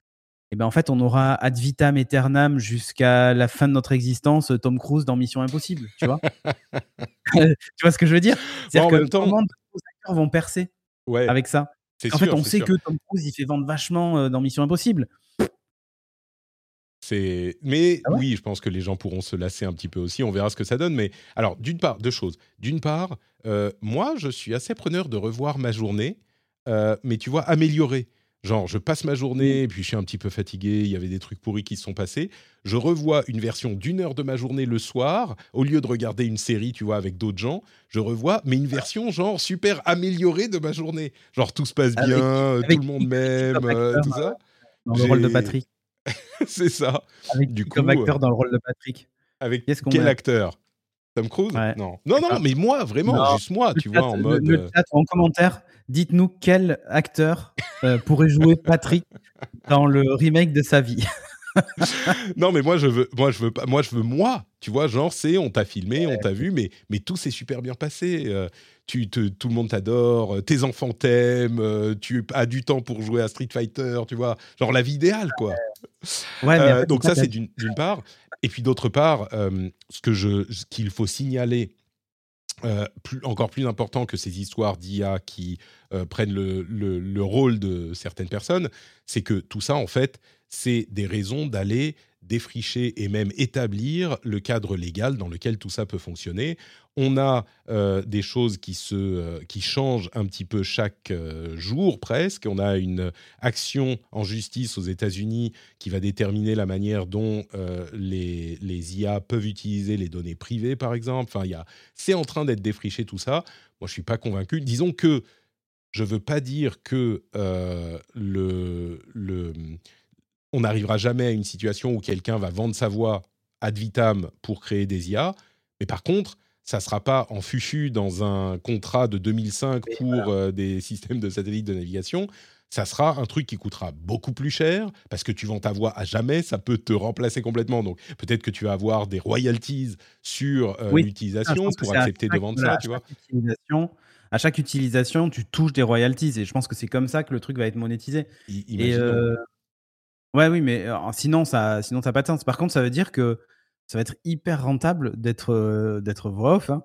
Speaker 3: et ben en fait, on aura ad vitam aeternam jusqu'à la fin de notre existence Tom Cruise dans Mission Impossible, tu vois Tu vois ce que je veux dire? C'est-à-dire que temps... de acteurs vont percer avec ça? En fait, on sait que Tom Cruise, il fait vendre vachement euh, dans Mission Impossible.
Speaker 2: Mais ah oui, je pense que les gens pourront se lasser un petit peu aussi. On verra ce que ça donne. Mais alors, d'une part, deux choses. D'une part, euh, moi, je suis assez preneur de revoir ma journée, euh, mais tu vois, améliorer. Genre, je passe ma journée, et puis je suis un petit peu fatigué, il y avait des trucs pourris qui se sont passés. Je revois une version d'une heure de ma journée le soir, au lieu de regarder une série, tu vois, avec d'autres gens, je revois, mais une version genre super améliorée de ma journée. Genre, tout se passe bien, tout le monde m'aime, euh, tout ça.
Speaker 3: Dans le rôle de Patrick.
Speaker 2: C'est ça.
Speaker 3: Avec, du coup, comme acteur dans le rôle de Patrick.
Speaker 2: Avec quel acteur? Tom Cruise? Non. Non, non, mais moi, vraiment, juste moi, tu vois, en mode. Le,
Speaker 3: euh chat, en commentaire, dites-nous quel acteur euh, pourrait jouer Patrick dans le remake de sa vie.
Speaker 2: non, mais moi je veux, moi je veux pas, moi je veux moi. Tu vois, genre c'est, on t'a filmé, on t'a vu, mais mais tout s'est super bien passé. Euh, tu, te, tout le monde t'adore, tes enfants t'aiment, tu as du temps pour jouer à Street Fighter, tu vois, genre la vie idéale quoi. Ouais, donc ça c'est d'une part. Et puis d'autre part, euh, ce que je, qu'il faut signaler, euh, plus, encore plus important que ces histoires d'IA qui euh, prennent le, le, rôle de certaines personnes, c'est que tout ça, en fait, c'est des raisons d'aller défricher et même établir le cadre légal dans lequel tout ça peut fonctionner. On a euh, des choses qui, se, euh, qui changent un petit peu chaque euh, jour presque. On a une action en justice aux États-Unis qui va déterminer la manière dont les, les, IA peuvent utiliser les données privées, par exemple. Enfin, c'est en train d'être défriché tout ça. Moi, je ne suis pas convaincu. Disons que je ne veux pas dire que le, le on n'arrivera jamais à une situation où quelqu'un va vendre sa voix ad vitam pour créer des IA. Mais par contre, ça ne sera pas en fufu dans un contrat de 2005 pour euh, des systèmes de satellites de navigation. Ça sera un truc qui coûtera beaucoup plus cher parce que tu vends ta voix à jamais, ça peut te remplacer complètement. Donc peut-être que tu vas avoir des royalties sur euh, l'utilisation pour accepter de vendre ça, tu vois.
Speaker 3: À chaque utilisation, tu touches des royalties et je pense que c'est comme ça que le truc va être monétisé. et, Ouais, oui, mais sinon, ça sinon ça n'a pas de sens. Par contre, ça veut dire que ça va être hyper rentable d'être d'être voix off. Hein.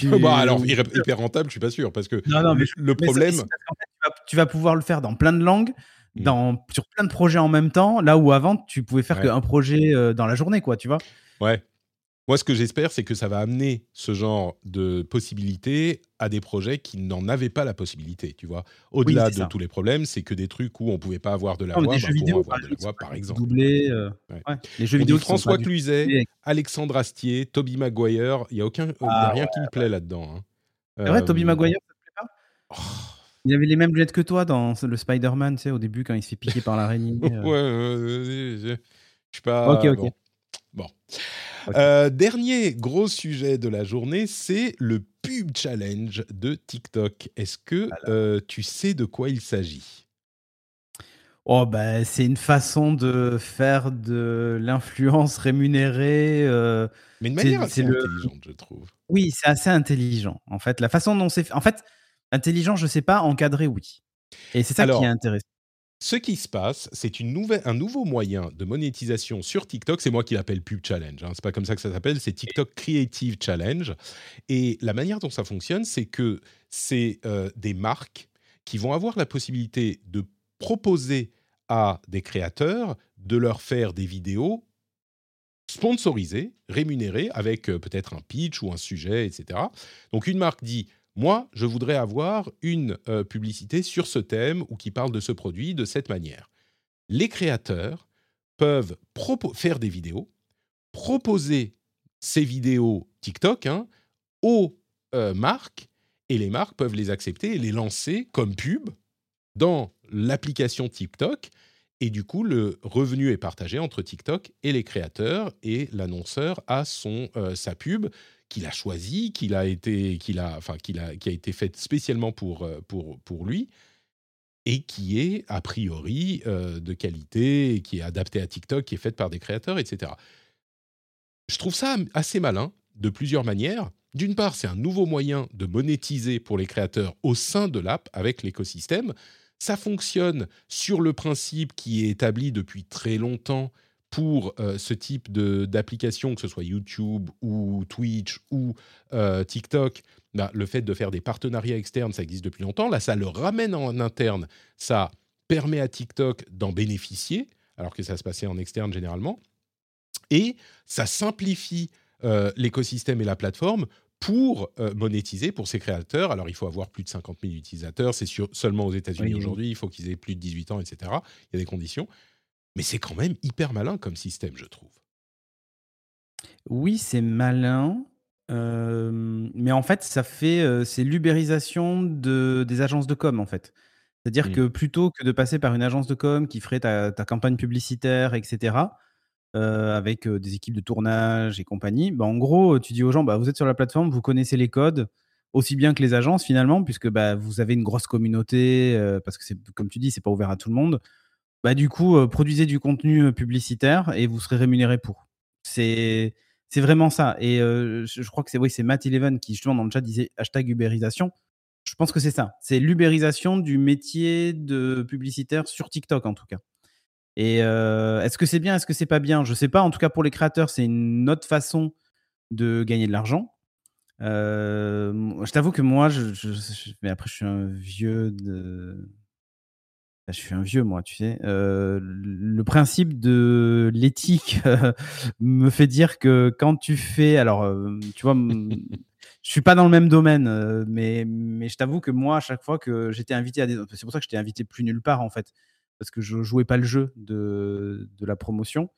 Speaker 2: Bah, alors, hyper rentable, je suis pas sûr, parce que non, non, mais, le, problème.
Speaker 3: tu, vas, pouvoir le faire dans plein de langues, mmh. dans, sur plein de projets en même temps, là où avant, tu pouvais faire qu'un projet dans la journée, quoi, tu vois.
Speaker 2: Ouais. Moi, ce que j'espère, c'est que ça va amener ce genre de possibilités à des projets qui n'en avaient pas la possibilité, tu vois. Au-delà de tous les problèmes, c'est que des trucs où on pouvait pas avoir de la voix,
Speaker 3: bah, vidéo,
Speaker 2: avoir de la voix, par exemple.
Speaker 3: Doublé, euh,
Speaker 2: Les jeux vidéo. François Cluzet, Alexandre Astier, Toby Maguire, il y a aucun, a ah rien qui me plaît là-dedans. Hein.
Speaker 3: C'est vrai, Toby euh, Maguire, ça te plaît pas? oh. Il avait les mêmes lunettes que toi dans le Spider-Man, tu sais, au début quand il se fait piquer par l'araignée.
Speaker 2: Euh. ouais, je suis pas. Ok, ok. Bon. Euh, dernier gros sujet de la journée, c'est le pub challenge de TikTok. Est-ce que euh, tu sais de quoi il s'agit?
Speaker 3: Oh bah, c'est une façon de faire de l'influence rémunérée. Euh,
Speaker 2: Mais de manière assez intelligente, je trouve.
Speaker 3: Oui, c'est assez intelligent. En fait, la façon dont c'est. En fait, intelligent, je sais pas. Encadré, oui. Et c'est ça qui est intéressant.
Speaker 2: Ce qui se passe, c'est un nouveau moyen de monétisation sur TikTok. C'est moi qui l'appelle Pub Challenge. Hein. C'est pas comme ça que ça s'appelle. C'est TikTok Creative Challenge. Et la manière dont ça fonctionne, c'est que c'est euh, des marques qui vont avoir la possibilité de proposer à des créateurs de leur faire des vidéos sponsorisées, rémunérées, avec euh, peut-être un pitch ou un sujet, etc. Donc une marque dit moi, je voudrais avoir une euh, publicité sur ce thème ou qui parle de ce produit de cette manière. Les créateurs peuvent faire des vidéos, proposer ces vidéos TikTok hein, aux euh, marques, et les marques peuvent les accepter et les lancer comme pub dans l'application TikTok. Et du coup, le revenu est partagé entre TikTok et les créateurs, et l'annonceur a son, euh, sa pub qu'il a choisi, qu'il a été, qu'il a, enfin, qu'il a, qui a été faite spécialement pour, euh, pour, pour lui et qui est a priori euh, de qualité, qui est adaptée à TikTok, qui est faite par des créateurs, etc. Je trouve ça assez malin de plusieurs manières. D'une part, c'est un nouveau moyen de monétiser pour les créateurs au sein de l'app avec l'écosystème. Ça fonctionne sur le principe qui est établi depuis très longtemps pour euh, ce type d'application, que ce soit YouTube ou Twitch ou euh, TikTok, bah, le fait de faire des partenariats externes, ça existe depuis longtemps. Là, ça le ramène en interne, ça permet à TikTok d'en bénéficier, alors que ça se passait en externe généralement. Et ça simplifie euh, l'écosystème et la plateforme pour monétiser pour ses créateurs. Alors, il faut avoir plus de 50 000 utilisateurs, c'est seulement aux États-Unis aujourd'hui, il faut qu'ils aient plus de 18 ans, etc. Il y a des conditions. Mais c'est quand même hyper malin comme système, je trouve.
Speaker 3: Oui, c'est malin. mais en fait, ça fait c'est l'ubérisation de, des agences de com en fait. C'est-à-dire mmh. que plutôt que de passer par une agence de com qui ferait ta, campagne publicitaire, etc., avec des équipes de tournage et compagnie, bah, en gros, tu dis aux gens, bah, vous êtes sur la plateforme, vous connaissez les codes aussi bien que les agences finalement, puisque bah, vous avez une grosse communauté, parce que c'est comme tu dis, c'est pas ouvert à tout le monde bah, du coup, produisez du contenu publicitaire et vous serez rémunéré pour. C'est vraiment ça. Et je, crois que c'est oui, c'est Matt Eleven qui justement dans le chat disait hashtag ubérisation. Je pense que c'est ça. C'est l'ubérisation du métier de publicitaire sur TikTok en tout cas. Et est-ce que c'est bien, est-ce que c'est pas bien? Je sais pas. En tout cas, pour les créateurs, c'est une autre façon de gagner de l'argent. je t'avoue que moi, je, mais après, je suis un vieux de, je suis un vieux, moi, tu sais. le principe de l'éthique me fait dire que quand tu fais. Alors, tu vois, je suis pas dans le même domaine, mais, mais je t'avoue que moi, à chaque fois que j'étais invité à des. C'est pour ça que je t'ai invité plus nulle part, en fait. Parce que je jouais pas le jeu de, de la promotion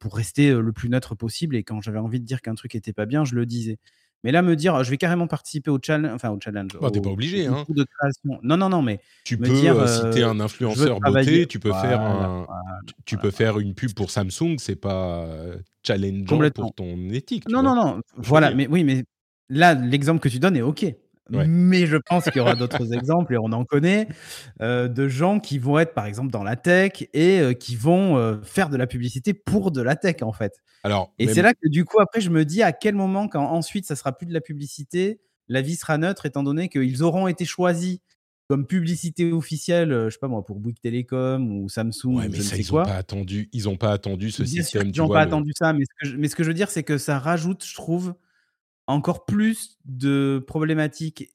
Speaker 3: pour rester le plus neutre possible. Et quand j'avais envie de dire qu'un truc était pas bien, je le disais. Mais là, me dire, je vais carrément participer au challenge, enfin au challenge.
Speaker 2: Bah, t'es pas obligé, hein.
Speaker 3: De création. Non, non, non, mais
Speaker 2: tu peux dire, si un influenceur beauté, tu peux faire un, tu peux faire une pub pour Samsung, c'est pas challengeant pour ton éthique.
Speaker 3: Non, non, non. Voilà, mais oui, mais là, l'exemple que tu donnes est ok. Mais je pense qu'il y aura d'autres exemples, et on en connaît, euh, de gens qui vont être, par exemple, dans la tech et euh, qui vont euh, faire de la publicité pour de la tech, en fait. Alors, et c'est là que, du coup, après, je me dis à quel moment, quand ensuite ça sera plus de la publicité, la vie sera neutre, étant donné qu'ils auront été choisis comme publicité officielle, je sais pas moi, pour Bouygues Télécom ou Samsung.
Speaker 2: Ouais, mais ça, ils n'ont pas attendu, ils ont pas attendu ce système.
Speaker 3: ils n'ont pas attendu ça, mais ce, que mais ce que je veux dire, c'est que ça rajoute, je trouve, encore plus de problématiques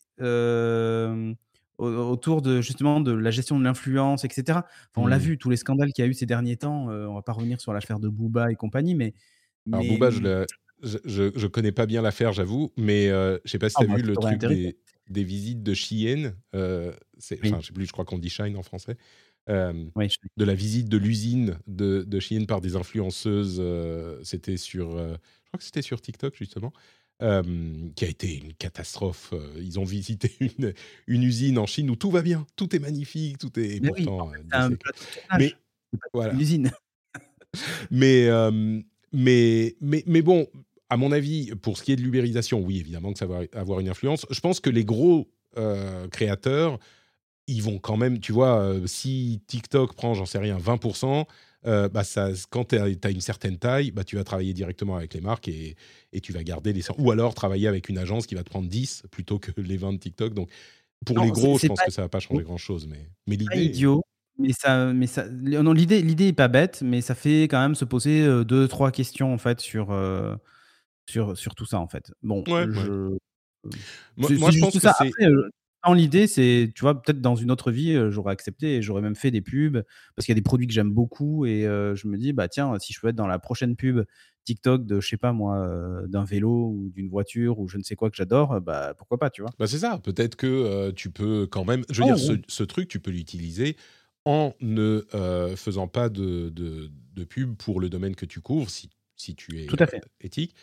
Speaker 3: autour de justement de la gestion de l'influence, etc. on l'a mmh. vu, tous les scandales qu'il y a eu ces derniers temps. on va pas revenir sur l'affaire de Booba et compagnie, mais.
Speaker 2: Alors, Booba, je, je, connais pas bien l'affaire, j'avoue, mais je sais pas si tu as ah, vu le truc des, visites de Shein. Euh, je sais plus, je crois qu'on dit Shine en français. de la visite de l'usine de, de Shein par des influenceuses. c'était sur, je crois que c'était sur TikTok justement qui a été une catastrophe. Ils ont visité une, une, usine en Chine où tout va bien, tout est magnifique, tout est mais pourtant. mais
Speaker 3: voilà. Une usine.
Speaker 2: mais, mais, mais, mais bon, à mon avis, pour ce qui est de l'ubérisation, oui, évidemment que ça va avoir une influence. Je pense que les gros créateurs, ils vont quand même, tu vois, si TikTok prend, j'en sais rien, 20%, euh, bah ça, quand tu as, une certaine taille, bah tu vas travailler directement avec les marques et, et, tu vas garder les... Ou alors travailler avec une agence qui va te prendre 10 plutôt que les 20 de TikTok. Donc pour les gros, je pense que ça va pas changer grand-chose. Mais, mais l'idée...
Speaker 3: idiot. Mais ça, mais ça, non, l'idée, l'idée est pas bête, mais ça fait quand même se poser euh, deux, trois questions en fait sur, euh, sur, sur tout ça en fait. Bon, je,
Speaker 2: moi, je pense que ça. Après,
Speaker 3: l'idée, c'est, tu vois, peut-être dans une autre vie, j'aurais accepté et j'aurais même fait des pubs parce qu'il y a des produits que j'aime beaucoup et je me dis, bah tiens, si je peux être dans la prochaine pub TikTok de, je sais pas moi, d'un vélo ou d'une voiture ou je ne sais quoi que j'adore, bah pourquoi pas, tu vois?
Speaker 2: Bah c'est ça. Peut-être que tu peux quand même, je veux dire, ce, ce, truc, tu peux l'utiliser en ne faisant pas de, de, de, pub pour le domaine que tu couvres, si, si tu es
Speaker 3: Tout à fait.
Speaker 2: éthique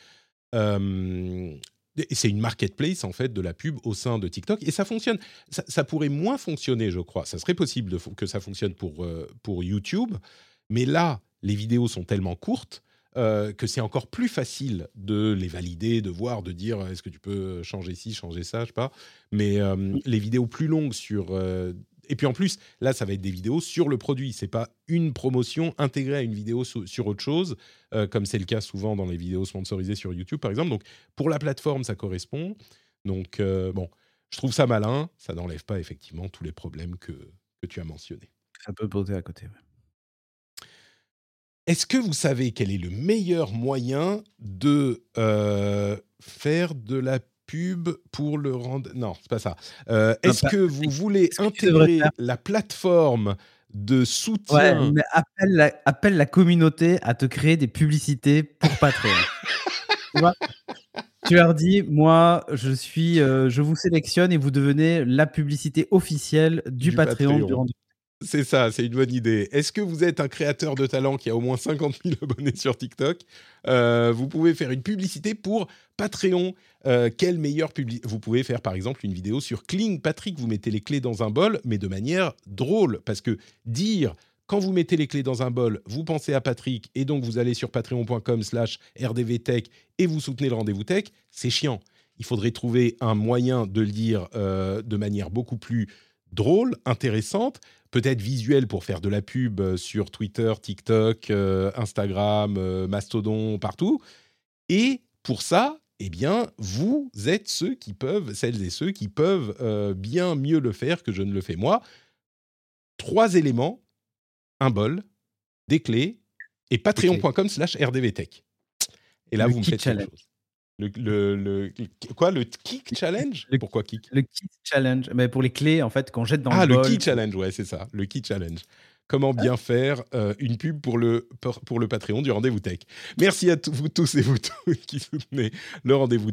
Speaker 2: c'est une marketplace en fait de la pub au sein de TikTok et ça fonctionne. Ça, pourrait moins fonctionner, je crois. Ça serait possible que ça fonctionne pour, euh, pour YouTube, mais là, les vidéos sont tellement courtes euh, que c'est encore plus facile de les valider, de voir, de dire est-ce que tu peux changer ci, changer ça, je sais pas. Mais euh, les vidéos plus longues sur et puis en plus, là, ça va être des vidéos sur le produit. C'est pas une promotion intégrée à une vidéo sur autre chose, euh, comme c'est le cas souvent dans les vidéos sponsorisées sur YouTube, par exemple. Donc, pour la plateforme, ça correspond. Donc, euh, bon, je trouve ça malin. Ça n'enlève pas effectivement tous les problèmes que, que tu as mentionnés.
Speaker 3: Ça peut poser à côté.
Speaker 2: Est-ce que vous savez quel est le meilleur moyen de euh, faire de la pub pour le rendre. Non, c'est pas ça. Euh, est-ce que vous voulez intégrer la plateforme de soutien
Speaker 3: ouais, mais appelle, la, appelle la communauté à te créer des publicités pour Patreon. tu, vois tu leur dis, moi, je suis, euh, je vous sélectionne et vous devenez la publicité officielle du, Patreon, Patreon.
Speaker 2: C'est ça, c'est une bonne idée. Est-ce que vous êtes un créateur de talent qui a au moins 50 000 abonnés sur TikTok euh, Vous pouvez faire une publicité pour Patreon. Euh, quelle meilleure publicité Vous pouvez faire par exemple une vidéo sur Kling Patrick. Vous mettez les clés dans un bol, mais de manière drôle. Parce que dire quand vous mettez les clés dans un bol, vous pensez à Patrick et donc vous allez sur patreon.com slash rdvtech et vous soutenez le rendez-vous tech, c'est chiant. Il faudrait trouver un moyen de le dire euh, de manière beaucoup plus drôle, intéressante, peut-être visuelle pour faire de la pub euh, sur Twitter, TikTok, euh, Instagram, euh, Mastodon, partout. Et pour ça, eh bien, vous êtes ceux qui peuvent, celles et ceux qui peuvent bien mieux le faire que je ne le fais moi. Trois éléments, un bol, des clés et patreon.com slash rdvtech. Et là, vous me faites quelque chose. Le, le, quoi le kick challenge? Pourquoi kick?
Speaker 3: Le kick challenge, mais pour les clés en fait qu'on jette dans
Speaker 2: ah,
Speaker 3: le
Speaker 2: Ah le kick challenge, ouais c'est ça, le kick challenge. Comment bien faire euh, une pub pour le pour le Patreon du rendez-vous tech. Merci à vous tous et vous toutes qui soutenez le rendez-vous.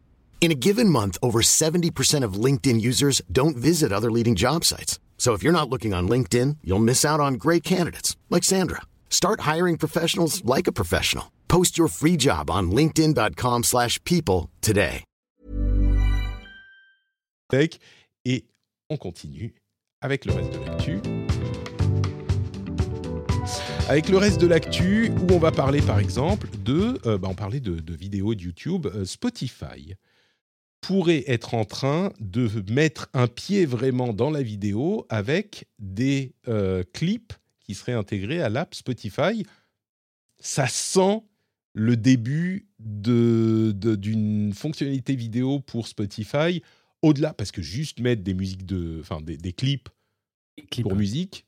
Speaker 4: In a given month, over 70% of LinkedIn users don't visit other leading job sites. So if you're not looking on LinkedIn, you'll miss out on great candidates like Sandra. Start hiring professionals like a professional. Post your free job on linkedin.com/people today.
Speaker 2: Et on continue avec le reste de l'actu. Avec le reste de l'actu, où on va parler par exemple de, euh, bah on parlait de, de vidéos de YouTube, euh, Spotify pourrait être en train de mettre un pied vraiment dans la vidéo avec des euh, clips qui seraient intégrés à l'app Spotify. Ça sent le début d'une de, fonctionnalité vidéo pour Spotify au-delà, parce que juste mettre des musiques de, enfin des, clips, pour musique,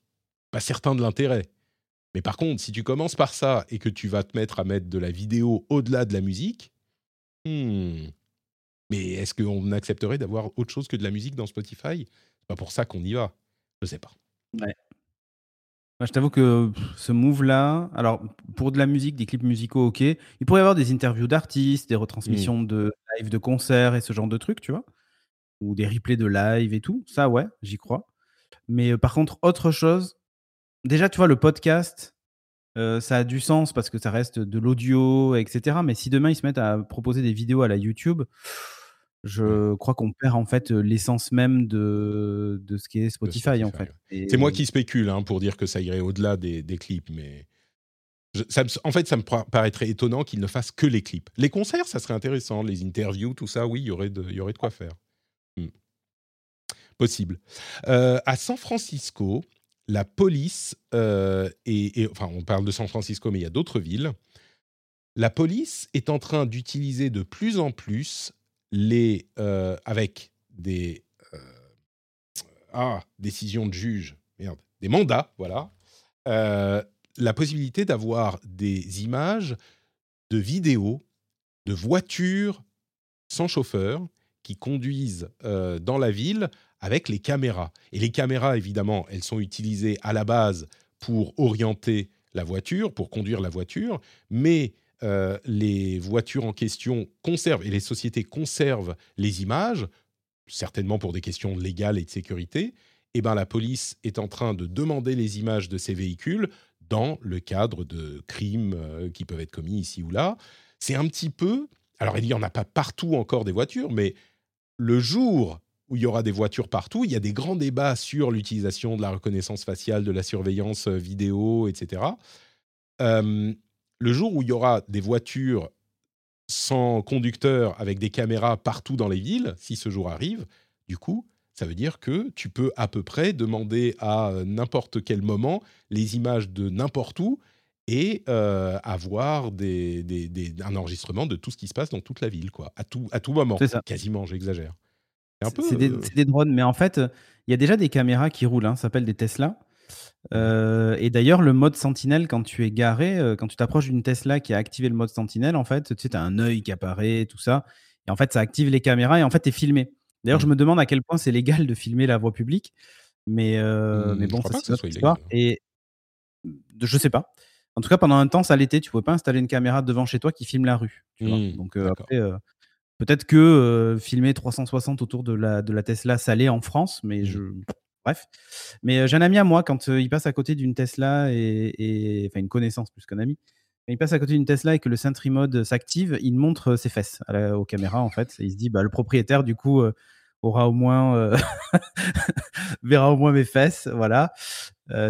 Speaker 2: pas certain de l'intérêt. Mais par contre, si tu commences par ça et que tu vas te mettre à mettre de la vidéo au-delà de la musique, hmm, mais est-ce qu'on accepterait d'avoir autre chose que de la musique dans Spotify? C'est pas pour ça qu'on y va. Je sais pas.
Speaker 3: Ouais. Moi, je t'avoue que ce move-là, alors pour de la musique, des clips musicaux, ok. Il pourrait y avoir des interviews d'artistes, des retransmissions mmh. de live de concerts et ce genre de trucs, tu vois. Ou des replays de live et tout. Ça, ouais, j'y crois. Mais euh, par contre, autre chose, déjà, tu vois, le podcast, euh, ça a du sens parce que ça reste de l'audio, etc. Mais si demain ils se mettent à proposer des vidéos à la YouTube, je crois qu'on perd en fait l'essence même de, de ce qu'est Spotify, en fait.
Speaker 2: C'est moi qui spécule hein, pour dire que ça irait au-delà des, des, clips, mais ça en fait, ça me paraîtrait étonnant qu'ils ne fassent que les clips. Les concerts, ça serait intéressant, les interviews, tout ça, oui, il y aurait de, y aurait de quoi faire. Hmm. Possible. Euh, à San Francisco, la police, euh, et, enfin, on parle de San Francisco, mais il y a d'autres villes. La police est en train d'utiliser de plus en plus les, euh, avec des euh, ah, décisions de juge, merde, des mandats, voilà, la possibilité d'avoir des images de vidéos de voitures sans chauffeur qui conduisent dans la ville avec les caméras. Et les caméras, évidemment, elles sont utilisées à la base pour orienter la voiture, pour conduire la voiture, mais euh, les voitures en question conservent et les sociétés conservent les images, certainement pour des questions légales et de sécurité, eh ben la police est en train de demander les images de ces véhicules dans le cadre de crimes euh, qui peuvent être commis ici ou là. C'est un petit peu, alors il n'y en a pas partout encore des voitures, mais le jour où il y aura des voitures partout, il y a des grands débats sur l'utilisation de la reconnaissance faciale, de la surveillance euh, vidéo, etc le jour où il y aura des voitures sans conducteur avec des caméras partout dans les villes, si ce jour arrive, du coup, ça veut dire que tu peux à peu près demander à n'importe quel moment les images de n'importe où et euh, avoir des, un enregistrement de tout ce qui se passe dans toute la ville, quoi, à tout, à tout moment. Ça. Quasiment, j'exagère.
Speaker 3: C'est des, des, drones, mais en fait, il y a déjà des caméras qui roulent, hein, ça s'appelle des Tesla. Euh, et d'ailleurs, le mode sentinelle, quand tu es garé, euh, quand tu t'approches d'une Tesla qui a activé le mode sentinelle, en fait, tu sais, as un œil qui apparaît, tout ça. Et en fait, ça active les caméras et en fait, tu es filmé. D'ailleurs, je mmh. me demande à quel point c'est légal de filmer la voie publique. Mais, euh, mais bon, ça, c'est notre histoire. Et je sais pas. En tout cas, pendant un temps, ça l'était. Tu pouvais pas installer une caméra devant chez toi qui filme la rue. Mmh, Donc après, peut-être que filmer 360 autour de la, de la Tesla, ça l'est en France, mais je Bref. Mais j'ai un ami à moi, quand il passe à côté d'une Tesla et, enfin une connaissance plus qu'un ami, il passe à côté d'une Tesla et que le Sentry Mode s'active, il montre ses fesses aux caméras en fait. il se dit, bah, le propriétaire du coup aura au moins verra au moins mes fesses, voilà.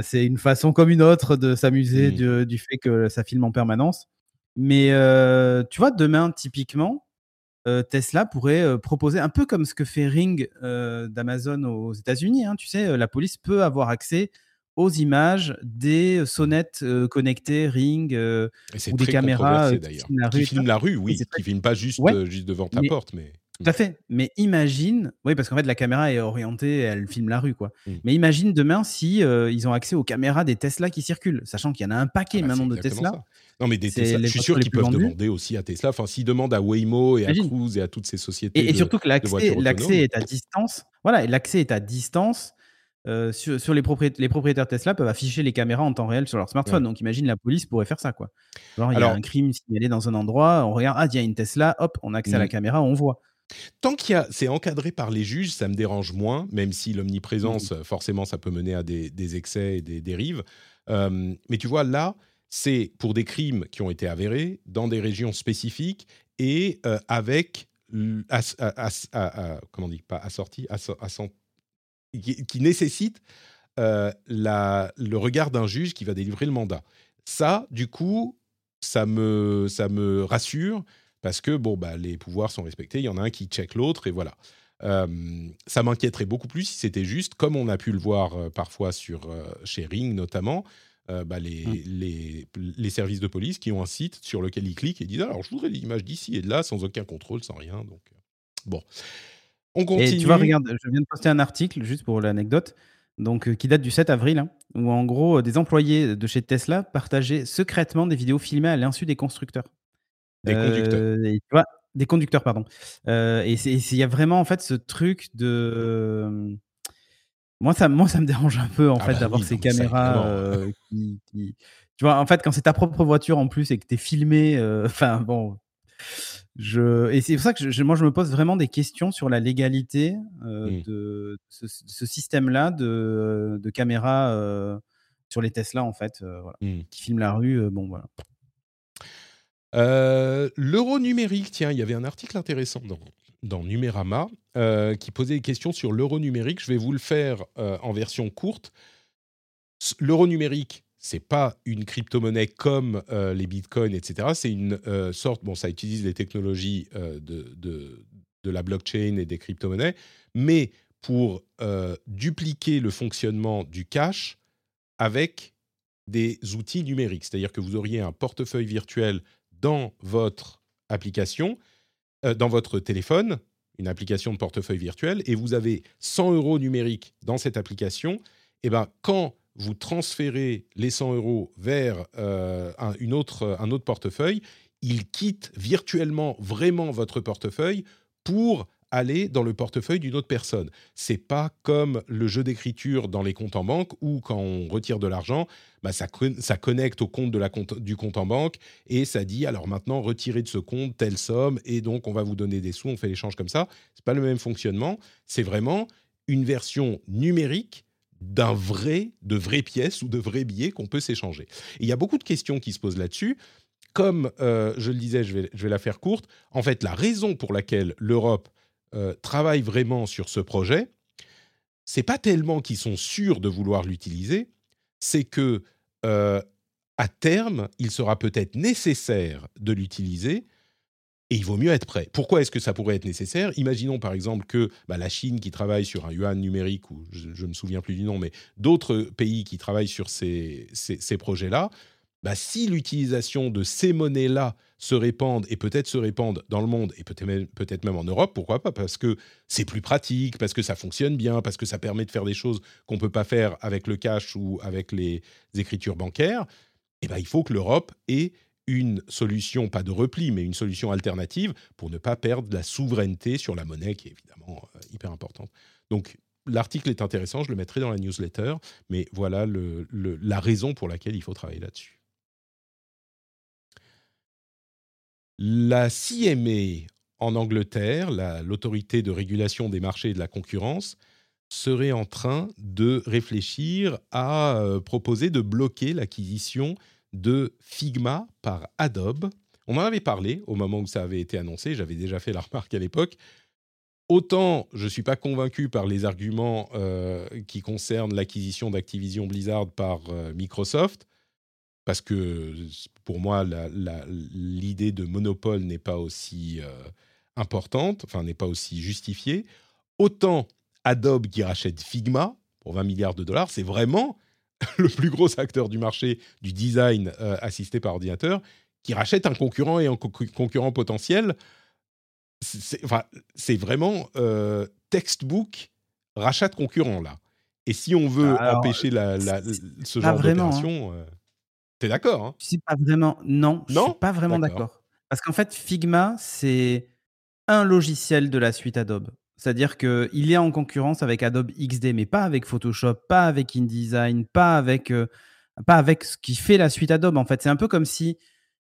Speaker 3: c'est une façon comme une autre de s'amuser mmh. du, fait que ça filme en permanence. Mais tu vois, demain typiquement, Tesla pourrait proposer un peu comme ce que fait Ring d'Amazon aux États-Unis. Hein, tu sais, la police peut avoir accès aux images des sonnettes connectées Ring ou des caméras
Speaker 2: qui filment la rue. Qui filment la rue, oui, qui filment pas juste, juste devant ta porte, mais.
Speaker 3: Tout à fait. Mais imagine, oui, parce qu'en fait, la caméra est orientée, elle filme la rue, quoi. Mmh. Mais imagine demain si ils ont accès aux caméras des Tesla qui circulent, sachant qu'il y en a un paquet ah bah, maintenant de Tesla.
Speaker 2: Non, mais des Tesla, je suis sûr qu'ils peuvent demander aussi à Tesla. Enfin, s'ils demandent à Waymo et à Cruise et à toutes ces sociétés.
Speaker 3: Et, et surtout que l'accès est à distance. Voilà, l'accès est à distance. sur, les, propriétaires, les, propriétaires Tesla peuvent afficher les caméras en temps réel sur leur smartphone. Donc imagine la police pourrait faire ça quoi. Genre il y a un crime signalé dans un endroit, on regarde ah il y a une Tesla, hop on a accès à la mmh. caméra, on voit.
Speaker 2: Tant qu'il y a, c'est encadré par les juges, ça me dérange moins, même si l'omniprésence, mmh. forcément, ça peut mener à des, excès et des dérives. mais tu vois, là, c'est pour des crimes qui ont été avérés dans des régions spécifiques et euh, avec, comment on dit, pas assorti, qui, qui nécessite euh, la, le regard d'un juge qui va délivrer le mandat. Ça, du coup, ça me, ça me rassure parce que bon, bah, les pouvoirs sont respectés, il y en a un qui check l'autre, et voilà. ça m'inquiéterait beaucoup plus si c'était juste, comme on a pu le voir euh, parfois sur, euh, chez Ring notamment, euh, bah, les, mmh. les, les, services de police qui ont un site sur lequel ils cliquent et disent alors je voudrais l'image d'ici et de là sans aucun contrôle, sans rien. Donc bon,
Speaker 3: on continue. Et tu vois, regarde, je viens de poster un article juste pour l'anecdote. Donc, qui date du 7 avril, hein, où en gros, des employés de chez Tesla partageaient secrètement des vidéos filmées à l'insu des constructeurs.
Speaker 2: Des conducteurs.
Speaker 3: des conducteurs, pardon. et il y a vraiment en fait ce truc de. Moi, ça, moi, ça me dérange un peu en ah fait bah d'avoir ces caméras qui, Tu vois, en fait, quand c'est ta propre voiture en plus et que tu es filmé, enfin bon. Je... Et c'est pour ça que je, moi, je me pose vraiment des questions sur la légalité mmh. de ce, système-là de, de caméras sur les Tesla, en fait, voilà, mmh. qui filment la rue. bon, voilà.
Speaker 2: Euh, l'euro numérique, tiens, il y avait un article intéressant dans, dans Numérama euh, qui posait des questions sur l'euro numérique. Je vais vous le faire euh, en version courte. L'euro numérique, c'est pas une crypto-monnaie comme les bitcoins, etc. C'est une sorte, bon, ça utilise les technologies de, la blockchain et des crypto-monnaies, mais pour dupliquer le fonctionnement du cash avec des outils numériques. C'est-à-dire que vous auriez un portefeuille virtuel dans votre application, euh, dans votre téléphone, une application de portefeuille virtuel, et vous avez 100 euros numériques dans cette application, et eh ben quand vous transférez les 100 euros vers euh, un, une autre, un autre portefeuille, il quitte virtuellement vraiment votre portefeuille pour aller dans le portefeuille d'une autre personne. C'est pas comme le jeu d'écriture dans les comptes en banque où quand on retire de l'argent, bah ça, ça, connecte au compte, de la compte du compte en banque et ça dit alors maintenant retirez de ce compte telle somme et donc on va vous donner des sous, on fait l'échange comme ça. C'est pas le même fonctionnement, c'est vraiment une version numérique d'un vrai, de vraies pièces ou de vrais billets qu'on peut s'échanger. Il y a beaucoup de questions qui se posent là-dessus comme euh, je le disais, je vais, je vais, la faire courte, en fait, la raison pour laquelle l'Europe euh, travaillent vraiment sur ce projet, c'est pas tellement qu'ils sont sûrs de vouloir l'utiliser, c'est que euh, à terme, il sera peut-être nécessaire de l'utiliser et il vaut mieux être prêt. Pourquoi est-ce que ça pourrait être nécessaire? Imaginons par exemple que bah, la Chine qui travaille sur un yuan numérique, ou je ne me souviens plus du nom, mais d'autres pays qui travaillent sur ces, ces projets-là, bah, si l'utilisation de ces monnaies-là se répandent et peut-être se répandent dans le monde et peut-être même, en Europe, pourquoi pas? Parce que c'est plus pratique, parce que ça fonctionne bien, parce que ça permet de faire des choses qu'on ne peut pas faire avec le cash ou avec les écritures bancaires. Et eh ben, il faut que l'Europe ait une solution, pas de repli, mais une solution alternative pour ne pas perdre la souveraineté sur la monnaie qui est évidemment euh, hyper importante. Donc l'article est intéressant, je le mettrai dans la newsletter, mais voilà la raison pour laquelle il faut travailler là-dessus. La CMA en Angleterre, l'autorité de régulation des marchés et de la concurrence, serait en train de réfléchir à euh, proposer de bloquer l'acquisition de Figma par Adobe. On en avait parlé au moment où ça avait été annoncé, j'avais déjà fait la remarque à l'époque. Autant je ne suis pas convaincu par les arguments euh, qui concernent l'acquisition d'Activision Blizzard par euh, Microsoft, parce que pour moi, l'idée de monopole n'est pas aussi euh, importante, enfin n'est pas aussi justifiée. Autant Adobe qui rachète Figma pour 20 milliards de dollars, c'est vraiment le plus gros acteur du marché du design assisté par ordinateur qui rachète un concurrent et un concurrent potentiel c'est vraiment euh, textbook rachat de concurrents là. Et si on veut empêcher la, ce genre hein. d'opération, euh, t'es d'accord hein?
Speaker 3: Je pas vraiment. Non, je suis pas vraiment d'accord. Parce qu'en fait, Figma, c'est un logiciel de la suite Adobe. C'est-à-dire qu'il est en concurrence avec Adobe XD, mais pas avec Photoshop, pas avec InDesign, pas avec, euh, pas avec ce qui fait la suite Adobe. En fait, c'est un peu comme si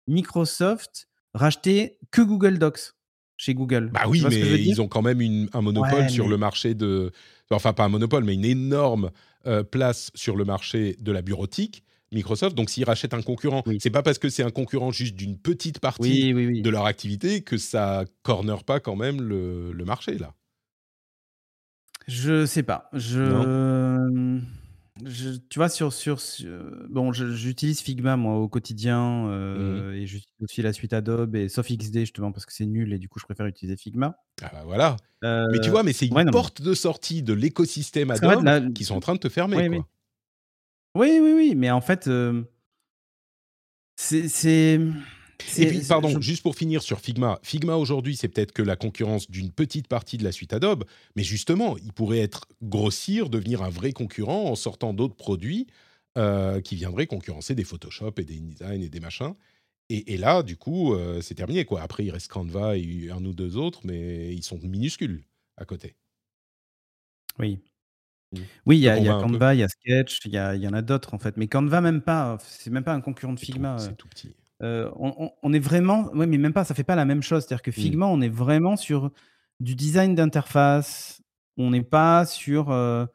Speaker 3: Microsoft rachetait que Google Docs chez Google.
Speaker 2: Bah oui, mais ils ont quand même un monopole sur le marché de. Enfin, pas un monopole, mais une énorme euh, place sur le marché de la bureautique. Microsoft. Donc, s'ils rachètent un concurrent, c'est pas parce que c'est un concurrent juste d'une petite partie de leur activité que ça corner pas quand même le, le marché là.
Speaker 3: Je sais pas. Je tu vois, sur, sur, bon, j'utilise Figma moi au quotidien euh, mmh et j'utilise aussi la suite Adobe et sauf XD justement parce que c'est nul et du coup je préfère utiliser Figma.
Speaker 2: Ah bah voilà. mais tu euh, vois, mais c'est une porte de sortie de l'écosystème Adobe qui sont en train de te fermer.
Speaker 3: Oui,
Speaker 2: quoi.
Speaker 3: Oui. oui, oui, mais en fait, c'est
Speaker 2: et puis, pardon, juste pour finir sur Figma. Figma aujourd'hui, c'est peut-être que la concurrence d'une petite partie de la suite Adobe, mais justement, il pourrait être grossir, devenir un vrai concurrent en sortant d'autres produits euh, qui viendraient concurrencer des Photoshop et des InDesign et des machins. Et, là, du coup, euh, c'est terminé. Quoi. Après, il reste Canva et un ou deux autres, mais ils sont minuscules à côté.
Speaker 3: Oui. Mmh. Oui, il y a, Canva, il y a Sketch, il y, y, en a d'autres en fait. Mais Canva, même pas, c'est même pas un concurrent de Figma.
Speaker 2: C'est tout petit.
Speaker 3: Euh, on, est vraiment, oui, mais même pas, ça fait pas la même chose. C'est-à-dire que mmh. Figma, on est vraiment sur du design d'interface. On n'est pas sur. Euh,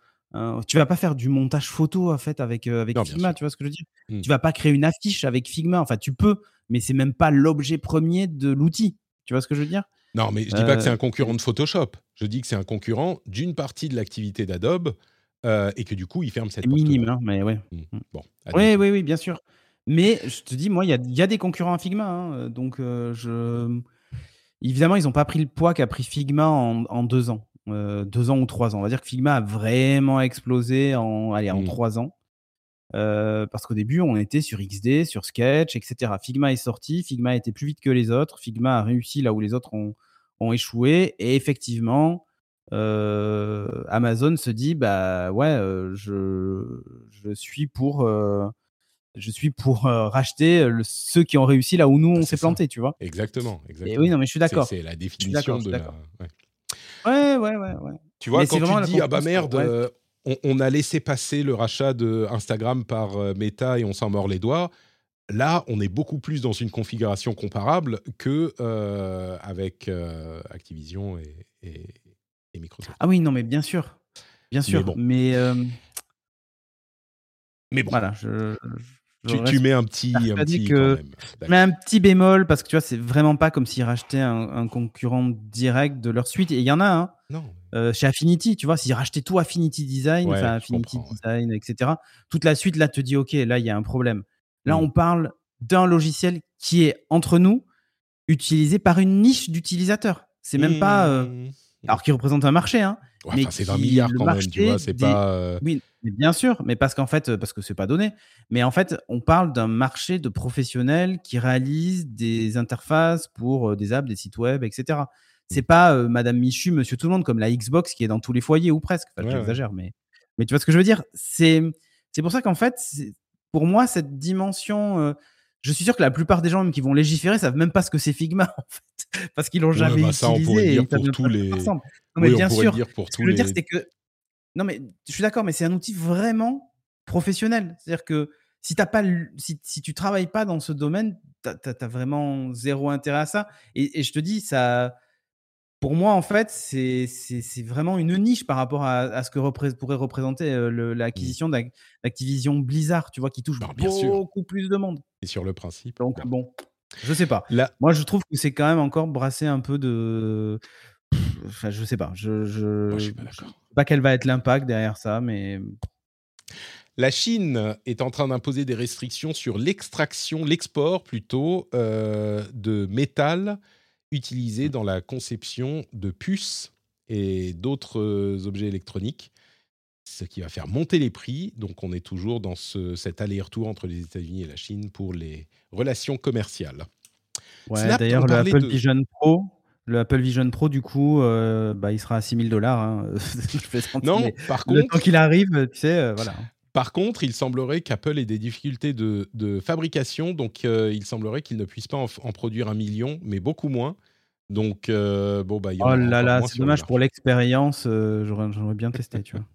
Speaker 3: tu vas pas faire du montage photo en fait avec euh, Figma, tu vois ce que je veux dire? Mmh. Tu vas pas créer une affiche avec Figma. Enfin, tu peux, mais c'est même pas l'objet premier de l'outil. Tu vois ce que je veux dire?
Speaker 2: Non, mais je dis pas que c'est un concurrent de Photoshop. Je dis que c'est un concurrent d'une partie de l'activité d'Adobe et que du coup, il ferme cette porte.
Speaker 3: Minime, hein, mais ouais. Mmh. Bon. Oui, oui, oui, bien sûr. Mais je te dis, moi, il y a, des concurrents à Figma. Hein, donc, euh, je... évidemment, ils n'ont pas pris le poids qu'a pris Figma en, deux ans. Euh, deux ans ou trois ans. On va dire que Figma a vraiment explosé en, allez, en mmh. trois ans. Euh, parce qu'au début, on était sur XD, sur Sketch, etc. Figma est sorti, Figma a été plus vite que les autres, Figma a réussi là où les autres ont, ont échoué, et effectivement, Amazon se dit, bah ouais, je, je suis pour je suis pour euh, racheter ceux qui ont réussi là où nous on s'est planté, tu vois?
Speaker 2: Exactement, exactement.
Speaker 3: oui, non, mais je suis d'accord.
Speaker 2: C'est la définition de la.
Speaker 3: Ouais. ouais, ouais, ouais,
Speaker 2: Tu vois, quand tu dis ah bah merde, euh, on, a laissé passer le rachat de Instagram par euh, Meta et on s'en mord les doigts. Là, on est beaucoup plus dans une configuration comparable que avec Activision et, et, Microsoft.
Speaker 3: Ah oui, non, mais bien sûr, bien sûr, mais.
Speaker 2: Mais bon.
Speaker 3: Voilà, je,
Speaker 2: tu, mets un petit, un petit
Speaker 3: Mais un petit bémol parce que tu vois, c'est vraiment pas comme s'ils rachetaient un, concurrent direct de leur suite. Et il y en a, hein.
Speaker 2: Non.
Speaker 3: Euh, chez Affinity, tu vois, s'ils rachetaient tout Affinity Design, Affinity Design, etc. Toute la suite là te dit, ok, là il y a un problème. Là, mm. on parle d'un logiciel qui est entre nous utilisé par une niche d'utilisateurs. C'est même pas, euh, mm. alors qui représente un marché, hein.
Speaker 2: mais c'est 20 milliards quand même, tu vois, c'est pas.
Speaker 3: Euh, oui, bien sûr, mais parce qu'en fait, parce que c'est pas donné, mais en fait, on parle d'un marché de professionnels qui réalisent des interfaces pour euh, des apps, des sites web, etc. C'est mmh. pas euh, Madame Michu, Monsieur Tout le Monde comme la Xbox qui est dans tous les foyers ou presque. Enfin, j'exagère, mais mais tu vois ce que je veux dire? C'est c'est pour ça qu'en fait, pour moi, cette dimension. Euh, je suis sûr que la plupart des gens même qui vont légiférer savent même pas ce que c'est Figma en fait, parce qu'ils l'ont jamais bah, ça, utilisé. On pourrait
Speaker 2: dire pour tous les. Non, mais bien sûr. Dire pour
Speaker 3: ce que je veux dire, c'est que non, mais je suis d'accord, mais c'est un outil vraiment professionnel. C'est-à-dire que si, tu pas, si, si tu travailles pas dans ce domaine, tu as, vraiment zéro intérêt à ça. Et, je te dis, ça, pour moi, en fait, c'est vraiment une niche par rapport à, ce que pourrait représenter mmh. l'acquisition d'Activision Blizzard, tu vois, qui touche bah, beaucoup plus de monde.
Speaker 2: Et sur le principe.
Speaker 3: Donc, bon, je sais pas. Moi, je trouve que c'est quand même encore brasser un peu de. Enfin, je sais pas. Je, je... sais pas quel va être l'impact derrière ça, mais.
Speaker 2: La Chine est en train d'imposer des restrictions sur l'extraction, l'export plutôt, euh, de métal utilisé dans la conception de puces et d'autres euh, objets électroniques, ce qui va faire monter les prix. Donc on est toujours dans cet aller-retour entre les États-Unis et la Chine pour les relations commerciales.
Speaker 3: D'ailleurs, le Apple Vision Pro, le Apple Vision Pro, du coup, euh, bah, il sera à 6000 dollars. Hein.
Speaker 2: non, par contre.
Speaker 3: Tant qu'il arrive, tu sais, voilà.
Speaker 2: Par contre, il semblerait qu'Apple ait des difficultés de, fabrication, donc euh, il semblerait qu'il ne puisse pas en, produire un million, mais beaucoup moins. Donc, euh, bon, bah, il y
Speaker 3: Oh là là, c'est dommage pour l'expérience, euh, j'aurais bien testé, tu vois.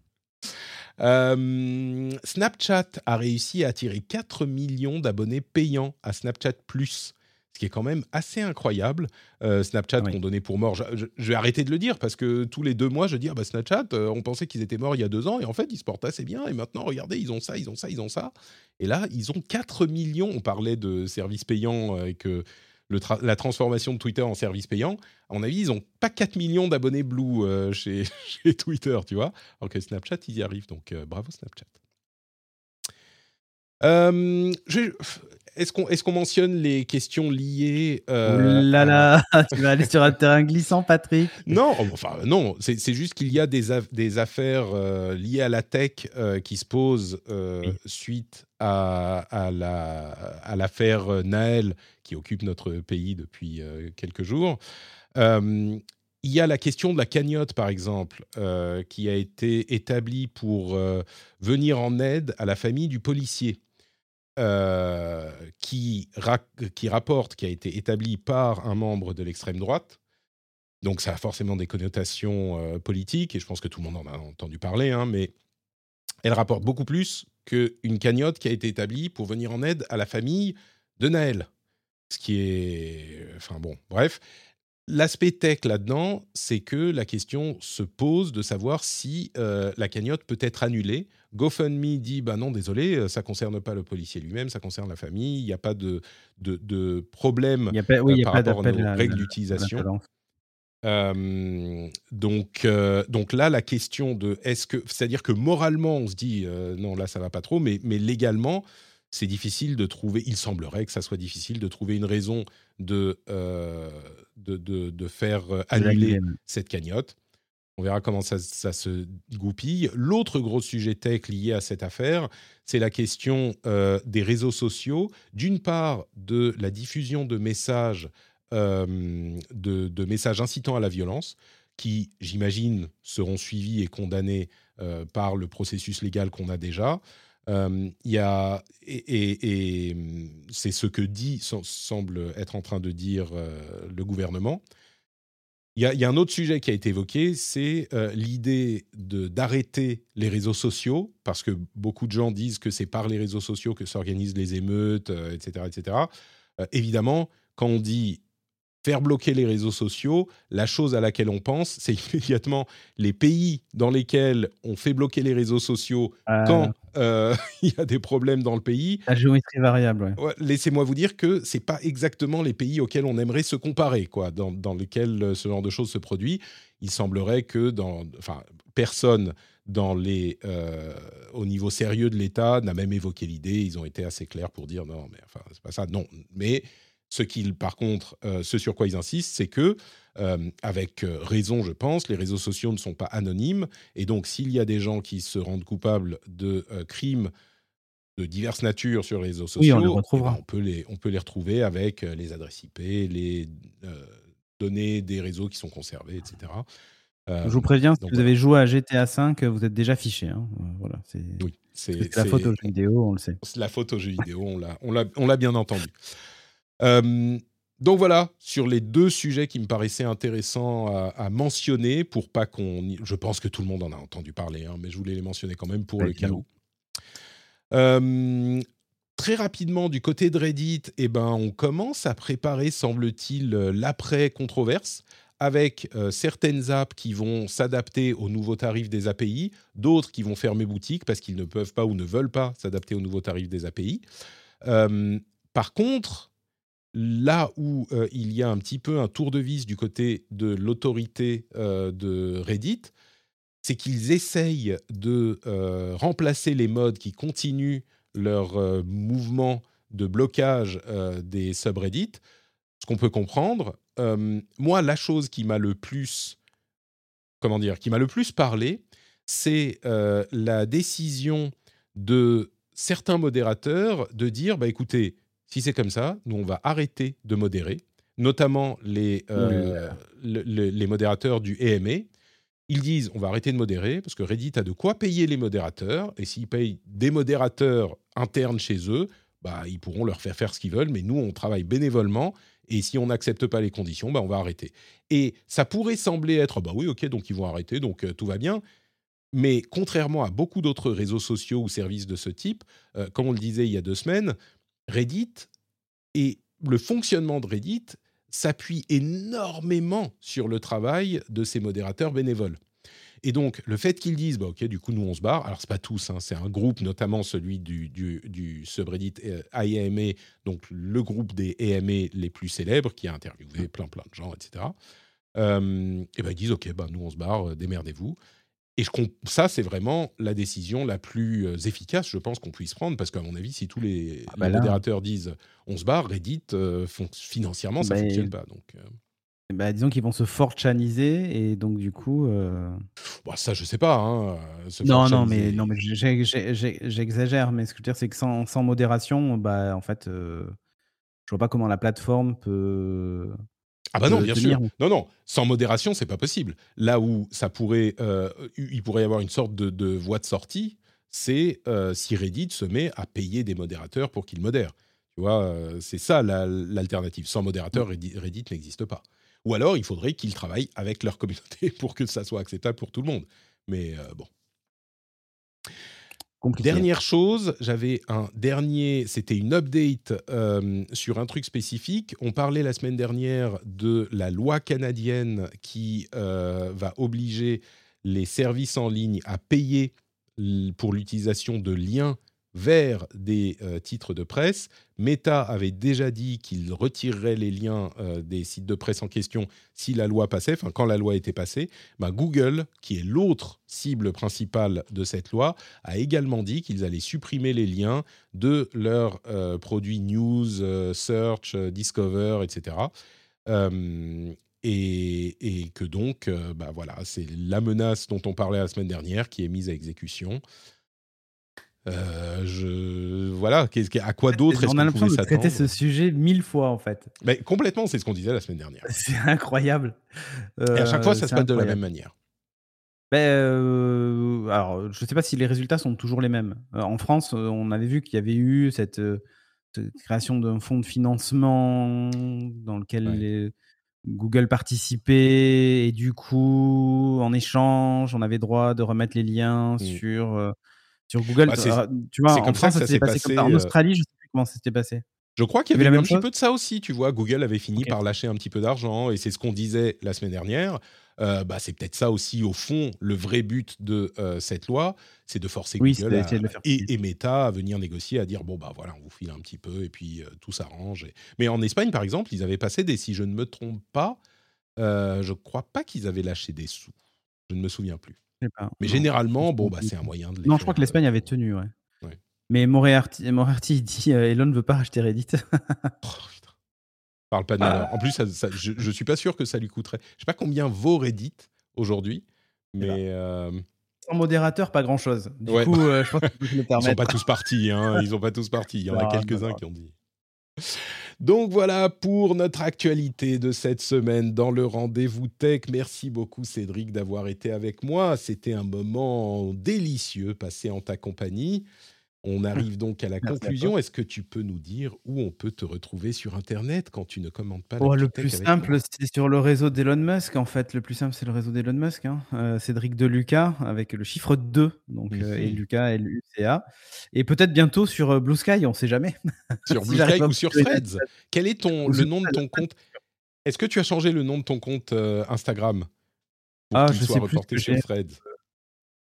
Speaker 2: Snapchat a réussi à attirer 4 millions d'abonnés payants à Snapchat Plus ce qui est quand même assez incroyable. Euh, Snapchat qu'on donnait pour mort, je, vais arrêter de le dire parce que tous les deux mois, je dis ah bah Snapchat, euh, on pensait qu'ils étaient morts il y a deux ans et en fait ils se portent assez bien et maintenant regardez, ils ont ça, ils ont ça, ils ont ça. Et là, ils ont 4 millions. On parlait de services payants euh, et que la transformation de Twitter en service payant, à mon avis, ils n'ont pas 4 millions d'abonnés Blue chez, chez, Twitter, tu vois. Alors que Snapchat, ils y arrivent, donc bravo Snapchat. Je, est-ce qu'on est mentionne les questions liées
Speaker 3: euh, là là, tu vas aller sur un terrain glissant, Patrick.
Speaker 2: Non, oh, enfin non, c'est juste qu'il y a des, des affaires euh, liées à la tech euh, qui se posent euh, suite à, à l'affaire la, Naël qui occupe notre pays depuis quelques jours. il y a la question de la cagnotte, par exemple, qui a été établie pour venir en aide à la famille du policier. Euh, qui, rapporte, qui a été établi par un membre de l'extrême droite. Donc ça a forcément des connotations euh, politiques, et je pense que tout le monde en a entendu parler, hein, mais elle rapporte beaucoup plus qu'une cagnotte qui a été établie pour venir en aide à la famille de Naël. Ce qui est... Enfin bon, bref. L'aspect tech là-dedans, c'est que la question se pose de savoir si euh, la cagnotte peut être annulée GoFundMe dit bah non, désolé, euh, ça concerne pas le policier lui-même, ça concerne la famille, il n'y a pas de, de, problème euh, par rapport à nos règles d'utilisation. Euh, donc, donc là, la question de est-ce que, c'est-à-dire que moralement, on se dit non, là, ça va pas trop, mais, mais légalement, c'est difficile de trouver. Il semblerait que ça soit difficile de trouver une raison de, de, de, de, faire annuler cette cagnotte. On verra comment ça, se goupille. L'autre gros sujet tech lié à cette affaire, c'est la question euh, des réseaux sociaux. D'une part, de la diffusion de messages, euh, de, messages incitant à la violence, qui, j'imagine, seront suivis et condamnés euh, par le processus légal qu'on a déjà. Il y a, et, et c'est ce que dit, semble être en train de dire le gouvernement. Il y, a un autre sujet qui a été évoqué, c'est euh, l'idée d'arrêter les réseaux sociaux, parce que beaucoup de gens disent que c'est par les réseaux sociaux que s'organisent les émeutes, etc. Euh, etc. Euh, évidemment, quand on dit faire bloquer les réseaux sociaux, la chose à laquelle on pense, c'est immédiatement les pays dans lesquels on fait bloquer les réseaux sociaux euh. quand euh, il y a des problèmes dans le pays.
Speaker 3: La géométrie variable.
Speaker 2: Ouais. Laissez-moi vous dire que c'est pas exactement les pays auxquels on aimerait se comparer, quoi, dans, dans lesquels euh, ce genre de choses se produit. Il semblerait que dans, enfin, personne dans les, au niveau sérieux de l'État n'a même évoqué l'idée. Ils ont été assez clairs pour dire non, mais enfin, c'est pas ça. Non, mais ce qu'ils, par contre, euh, ce sur quoi ils insistent, c'est que, euh, avec euh, raison, je pense, les réseaux sociaux ne sont pas anonymes. Et donc, s'il y a des gens qui se rendent coupables de crimes de diverses natures sur les réseaux sociaux, on, eh ben, on, peut les, on peut les retrouver avec les adresses IP, les données des réseaux qui sont conservés, etc.
Speaker 3: je vous préviens, si vous avez joué à GTA V, vous êtes déjà fiché. Hein. Voilà, c'est oui, la photo jeu vidéo, on le sait.
Speaker 2: La photo jeu vidéo, on l'a bien entendu. Euh, donc voilà, sur les deux sujets qui me paraissaient intéressants à, mentionner, pour pas qu'on... Je pense que tout le monde en a entendu parler, hein, mais je voulais les mentionner quand même pour le cas où. Euh, très rapidement, du côté de Reddit, eh ben, on commence à préparer, semble-t-il, l'après-controverse, avec euh, certaines apps qui vont s'adapter aux nouveaux tarifs des API, d'autres qui vont fermer boutique parce qu'ils ne peuvent pas ou ne veulent pas s'adapter aux nouveaux tarifs des API. Euh, par contre, là où euh, il y a un petit peu un tour de vis du côté de l'autorité de Reddit, c'est qu'ils essayent de remplacer les modes qui continuent leur mouvement de blocage des subreddits, ce qu'on peut comprendre, euh, moi, la chose qui m'a le plus, comment dire, qui m'a le plus parlé, c'est euh, la décision de certains modérateurs de dire, bah écoutez, si c'est comme ça, nous on va arrêter de modérer, notamment les, euh, les modérateurs du EMA. Ils disent, on va arrêter de modérer parce que Reddit a de quoi payer les modérateurs et s'ils payent des modérateurs internes chez eux, bah, ils pourront leur faire faire ce qu'ils veulent, mais nous, on travaille bénévolement et si on n'accepte pas les conditions, bah, on va arrêter. Et ça pourrait sembler être, bah oui, ok, donc ils vont arrêter, donc euh, tout va bien. Mais contrairement à beaucoup d'autres réseaux sociaux ou services de ce type, euh, comme on le disait il y a deux semaines, Reddit et le fonctionnement de Reddit s'appuie énormément sur le travail de ces modérateurs bénévoles. Et donc, le fait qu'ils disent, bah, OK, du coup, nous, on se barre. Alors, ce n'est pas tous, hein, c'est un groupe, notamment celui du, subreddit euh, IAMA, donc le groupe des AMA les plus célèbres, qui a interviewé plein, plein de gens, etc. Euh, et ben, ils disent, OK, bah, nous, on se barre, euh, démerdez-vous. Et je, ça, c'est vraiment la décision la plus efficace, je pense, qu'on puisse prendre, parce qu'à mon avis, si tous les, ah bah modérateurs disent on se barre, Reddit, financièrement, ça ne bah, fonctionne pas. Donc,
Speaker 3: bah, disons qu'ils vont se forchaniser et donc du coup. Euh...
Speaker 2: Ça, je sais pas. Hein,
Speaker 3: non, non, mais, non, mais j'exagère. Mais ce que je veux dire, c'est que sans, sans, modération, bah, en fait, euh, je vois pas comment la plateforme peut.
Speaker 2: Ah bah non, bien sûr. Non, non, sans modération, c'est pas possible. Là où ça pourrait, euh, il pourrait y avoir une sorte de, de voie de sortie, c'est euh, si Reddit se met à payer des modérateurs pour qu'ils modèrent. Tu vois, c'est ça l'alternative. Sans modérateur, mm. Reddit n'existe pas. Ou alors, il faudrait qu'ils travaillent avec leur communauté pour que ça soit acceptable pour tout le monde. Mais euh, Dernière chose, j'avais un dernier, c'était une update euh, sur un truc spécifique. On parlait la semaine dernière de la loi canadienne qui euh, va obliger les services en ligne à payer pour l'utilisation de liens vers des euh, titres de presse. Meta avait déjà dit qu'il retirerait les liens euh, des sites de presse en question si la loi passait, enfin quand la loi était passée. Ben, Google, qui est l'autre cible principale de cette loi, a également dit qu'ils allaient supprimer les liens de leurs euh, produits news, search, discover, etc. Et, que donc, bah voilà, c'est la menace dont on parlait la semaine dernière qui est mise à exécution. Euh, je voilà, à quoi d'autre est-ce
Speaker 3: qu'on pouvait s'attendre On a traiter ce sujet mille fois en fait.
Speaker 2: Mais complètement, c'est ce qu'on disait la semaine dernière.
Speaker 3: C'est incroyable.
Speaker 2: Et à chaque fois, ça se passe de la même manière.
Speaker 3: Ben, euh, alors, je ne sais pas si les résultats sont toujours les mêmes. Euh, en France, on avait vu qu'il y avait eu cette, création d'un fonds de financement dans lequel Google participait et du coup, en échange, on avait droit de remettre les liens mmh. sur sur Google, bah, tu vois, en France, ça s'est passé, comme ça. En Australie, je ne sais plus comment ça s'était passé.
Speaker 2: Je crois qu'il y avait un petit peu de ça aussi, tu vois. Google avait fini par lâcher un petit peu d'argent, et c'est ce qu'on disait la semaine dernière. Euh, bah, c'est peut-être ça aussi, au fond, le vrai but de cette loi, c'est de forcer Google et, Meta à venir négocier, à dire bon, bah voilà, on vous file un petit peu, et puis tout s'arrange. Mais en Espagne, par exemple, ils avaient passé des, si je ne me trompe pas, je ne crois pas qu'ils avaient lâché des sous. Je ne me souviens plus. Mais généralement, bon, bah, c'est un moyen de
Speaker 3: Non, je crois que l'Espagne avait tenu, ouais. Mais Moriarty, il dit euh, Elon ne veut pas racheter Reddit.
Speaker 2: oh, Parle pas de ah. En plus, je, ne suis pas sûr que ça lui coûterait. Je sais pas combien vaut Reddit aujourd'hui, mais. Euh...
Speaker 3: Sans modérateur, pas grand chose. Du coup, euh, je pense
Speaker 2: Ils sont pas tous partis, hein. Ils sont pas tous partis. Il y en a quelques-uns qui ont dit. Donc voilà pour notre actualité de cette semaine dans le rendez-vous tech. Merci beaucoup Cédric d'avoir été avec moi. C'était un moment délicieux passé en ta compagnie. On arrive donc à la conclusion. Est-ce que tu peux nous dire où on peut te retrouver sur Internet quand tu ne commandes pas
Speaker 3: oh, Le plus simple, c'est sur le réseau d'Elon Musk. En fait, le plus simple, c'est le réseau d'Elon Musk. Hein. Euh, Cédric de Lucas avec le chiffre 2, donc euh, et Lucas, L-U-C-A. Et peut-être bientôt sur euh, Blue Sky, on ne sait jamais.
Speaker 2: Sur Blue Sky ou sur Threads. Quel est ton, le nom de ton compte Est-ce que tu as changé le nom de ton compte Instagram pour ah, je soit reporté Threads?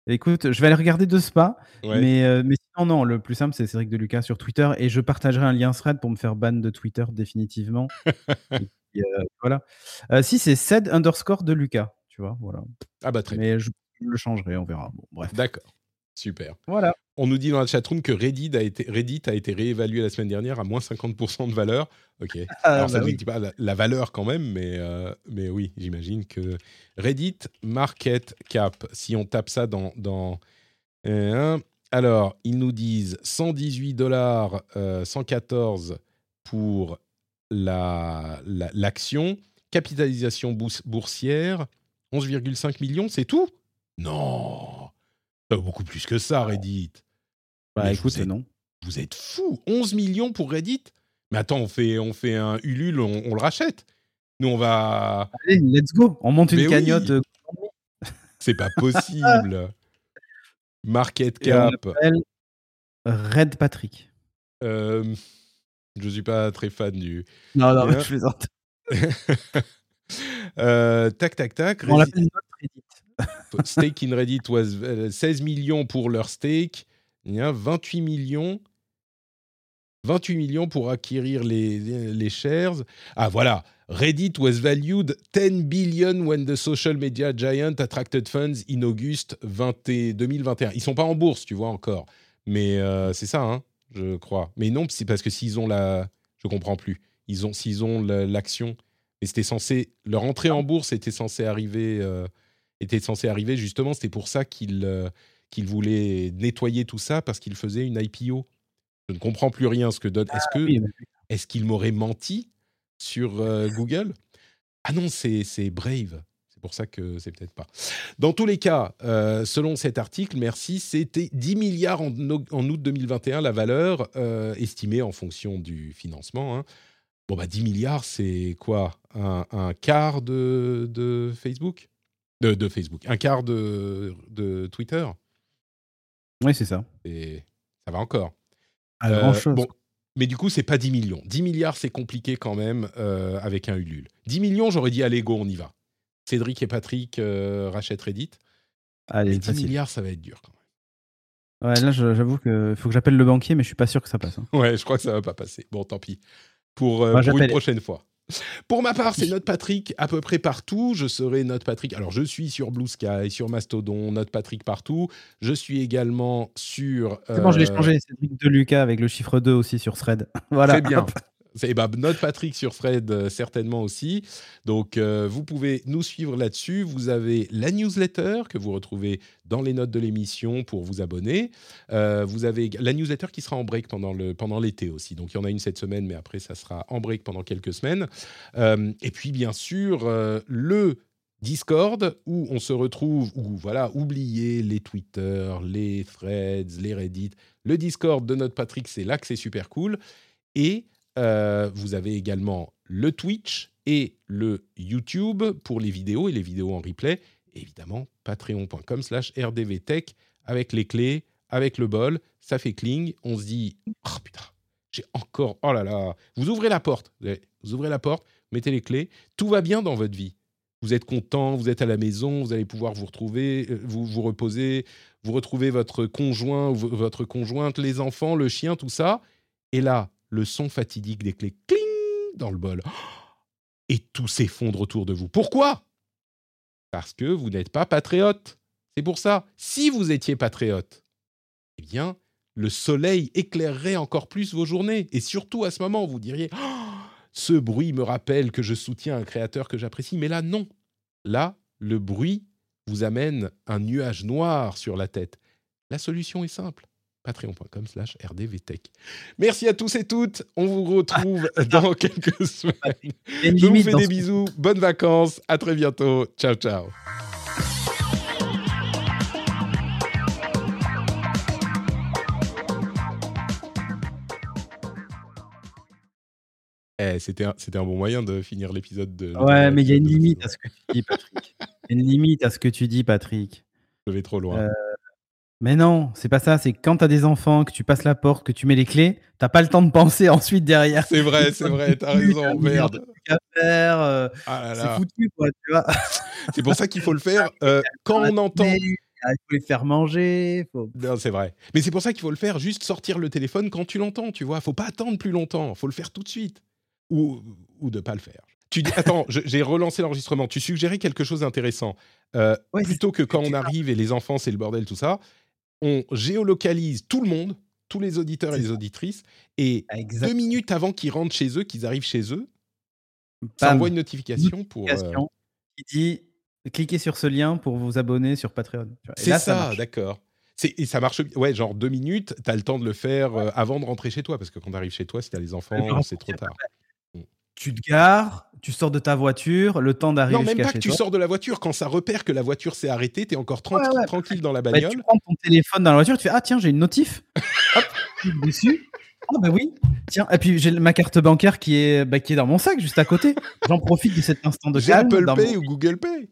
Speaker 3: Écoute, je vais aller regarder de spa, mais, mais sinon, non, le plus simple, c'est Cédric de Lucas sur Twitter et je partagerai un lien thread pour me faire ban de Twitter définitivement. voilà. si, c'est Ced underscore de Lucas, tu vois, voilà.
Speaker 2: Ah bah très
Speaker 3: bien. Mais je le changerai, on verra. Bon, bref.
Speaker 2: D'accord. Super.
Speaker 3: Voilà.
Speaker 2: On nous dit dans la chatroom que Reddit a été, Reddit a été réévalué la semaine dernière à moins 50% de valeur. Ok. Ah, Alors, ça bah ne dit pas la, valeur quand même, mais, euh, mais oui, j'imagine que Reddit Market Cap, si on tape ça dans. dans euh, alors, ils nous disent 118 dollars 114 euh, pour l'action, la, capitalisation boursière 11,5 millions, c'est tout? Non beaucoup plus que ça, Reddit.
Speaker 3: Bah écoute, non.
Speaker 2: Vous êtes fou 11 millions pour Reddit Mais attends, on fait, on fait un Ulule, on, le rachète. Nous, on va.
Speaker 3: Allez, let's go. On monte une cagnotte. Euh,
Speaker 2: C'est pas possible. Market cap.
Speaker 3: Red Patrick.
Speaker 2: Euh, je suis pas très fan du.
Speaker 3: Non, non, mais je plaisante.
Speaker 2: euh, tac, tac, tac.
Speaker 3: On l'appelle notre Reddit.
Speaker 2: stake in Reddit was 16 euh, millions pour leur stake. Il y a 28 millions. 28 millions pour acquérir les, les shares. Ah voilà, Reddit was valued 10 billion when the social media giant attracted funds in August 20 2021. Ils sont pas en bourse, tu vois encore. Mais euh, c'est ça, hein, je crois. Mais non, c'est parce que s'ils ont la... Je comprends plus. Ils ont, s'ils ont l'action... Mais c'était censé... Leur entrée en bourse était censée arriver... Euh, était censé arriver. Justement, c'était pour ça qu'il euh, qu'il voulait nettoyer tout ça parce qu'il faisait une IPO. Je ne comprends plus rien ce que donne. Est-ce que ah est-ce qu'il m'aurait menti sur euh, Google? Ah non, c'est Brave. C'est pour ça que c'est peut-être pas. Dans tous les cas, euh, selon cet article, merci, c'était 10 milliards en, en, août 2021 la valeur estimée en fonction du financement. Hein. Bon bah 10 milliards, c'est quoi? Un, un, quart de, de Facebook? De, Facebook. Un quart de, de Twitter?
Speaker 3: Oui, c'est ça.
Speaker 2: Et ça va encore.
Speaker 3: À grand euh, chose.
Speaker 2: Bon, mais du coup, c'est pas 10 millions. 10 milliards, c'est compliqué quand même euh, avec un Ulule. 10 millions, j'aurais dit, allez, go, on y va. Cédric et Patrick euh, rachètent Reddit. Allez, 10 milliards, ça va être dur quand même.
Speaker 3: Ouais, là, j'avoue qu'il faut que j'appelle le banquier, mais je suis pas sûr que ça passe. Hein.
Speaker 2: Ouais, je crois que ça va pas passer. Bon, tant pis. Pour, pour une prochaine fois. Pour ma part, c'est Note Patrick à peu près partout. Je serai Note Patrick. Alors, je suis sur Blue Sky, sur Mastodon, Note Patrick partout. Je suis également sur.
Speaker 3: C'est bon, je l'ai euh, changé. C'est de Lucas avec le chiffre 2 aussi sur Thread. voilà.
Speaker 2: C'est bien. C'est bah, notre Patrick sur Fred euh, certainement aussi. Donc euh, vous pouvez nous suivre là-dessus. Vous avez la newsletter que vous retrouvez dans les notes de l'émission pour vous abonner. Euh, vous avez la newsletter qui sera en break pendant le pendant l'été aussi. Donc il y en a une cette semaine, mais après ça sera en break pendant quelques semaines. et puis bien sûr le Discord où on se retrouve, où voilà, oubliez les Twitter, les Threads, les Reddit. Le Discord de notre Patrick, c'est là que c'est super cool. Et euh, vous avez également le Twitch et le YouTube pour les vidéos et les vidéos en replay. évidemment, patreon.com slash rdvtech avec les clés, avec le bol. Ça fait cling. On se dit, oh putain, j'ai encore, oh là là. Vous ouvrez la porte, vous ouvrez la porte, mettez les clés. Tout va bien dans votre vie. Vous êtes content, vous êtes à la maison, vous allez pouvoir vous retrouver, euh, vous vous reposer, vous retrouvez votre conjoint, votre conjointe, les enfants, le chien, tout ça. Et là, le son fatidique des clés cling dans le bol. Et tout s'effondre autour de vous. Pourquoi? Parce que vous n'êtes pas patriote. C'est pour ça. Si vous étiez patriote, eh bien, le soleil éclairerait encore plus vos journées. Et surtout à ce moment, vous diriez Ce bruit me rappelle que je soutiens un créateur que j'apprécie. Mais là, non. Là, le bruit vous amène un nuage noir sur la tête. La solution est simple patreon.com slash rdvtech. Merci à tous et toutes. On vous retrouve dans quelques semaines. Je vous fais des bisous. Bonnes vacances. À très bientôt. Ciao, ciao. Eh, c'était un, un, bon moyen de finir l'épisode de.
Speaker 3: Ouais, mais il y a une limite à ce que tu dis, Patrick. Il y a une limite à ce que tu dis, Patrick.
Speaker 2: Je vais trop loin. Euh,
Speaker 3: Mais non, c'est pas ça. C'est quand tu as des enfants, que tu passes la porte, que tu mets les clés, t'as pas le temps de penser ensuite derrière.
Speaker 2: C'est vrai, c'est vrai, t'as raison, merde.
Speaker 3: Euh, ah c'est foutu, quoi, tu vois.
Speaker 2: c'est pour ça qu'il faut le faire euh, quand on entend.
Speaker 3: Il faut les faire manger.
Speaker 2: Non, c'est vrai. Mais c'est pour ça qu'il faut le faire, juste sortir le téléphone quand tu l'entends, tu vois. Faut pas attendre plus longtemps, faut le faire tout de suite. Ou, ou de pas le faire. Tu dis, attends, j'ai relancé l'enregistrement. Tu suggérais quelque chose d'intéressant. Euh, plutôt que quand on arrive et les enfants, c'est le bordel, tout ça, on géolocalise tout le monde, tous les auditeurs et les auditrices, et deux minutes avant qu'ils rentrent chez eux, qu'ils arrivent chez eux, ça envoie une notification, pour. Euh,
Speaker 3: qui dit cliquez sur ce lien pour vous abonner sur Patreon.
Speaker 2: C'est ça, d'accord. Et ça marche, ouais, genre deux minutes, tu as le temps de le faire euh, avant de rentrer chez toi, parce que quand tu arrives chez toi, si tu as les enfants, c'est trop tard.
Speaker 3: Mm. Tu te gares, tu sors de ta voiture, le temps d'arriver
Speaker 2: Non, même
Speaker 3: pas
Speaker 2: que tu sors de la voiture. Quand ça repère que la voiture s'est arrêtée, tu es encore tranquille dans la bah, bagnole. tu
Speaker 3: prends ton téléphone dans la voiture, tu fais Ah, tiens, j'ai une notif. Hop, dessus. Ah, bah oui. Tiens, et puis j'ai ma carte bancaire qui est, bah, qui est dans mon sac, juste à côté. J'en profite de cet instant de calme.
Speaker 2: J'ai Apple Pay ou Google Pay.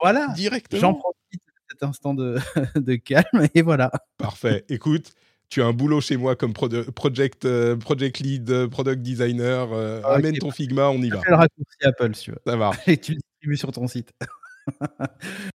Speaker 3: Voilà.
Speaker 2: Directement.
Speaker 3: J'en profite de cet instant de, de calme et voilà.
Speaker 2: Parfait. Écoute, tu as un boulot chez moi comme project, euh, project lead, euh, product designer. Euh, amène ton Figma, on y va.
Speaker 3: Fais le raccourci Apple, si tu veux.
Speaker 2: Ça va.
Speaker 3: Et tu le distribues sur ton site.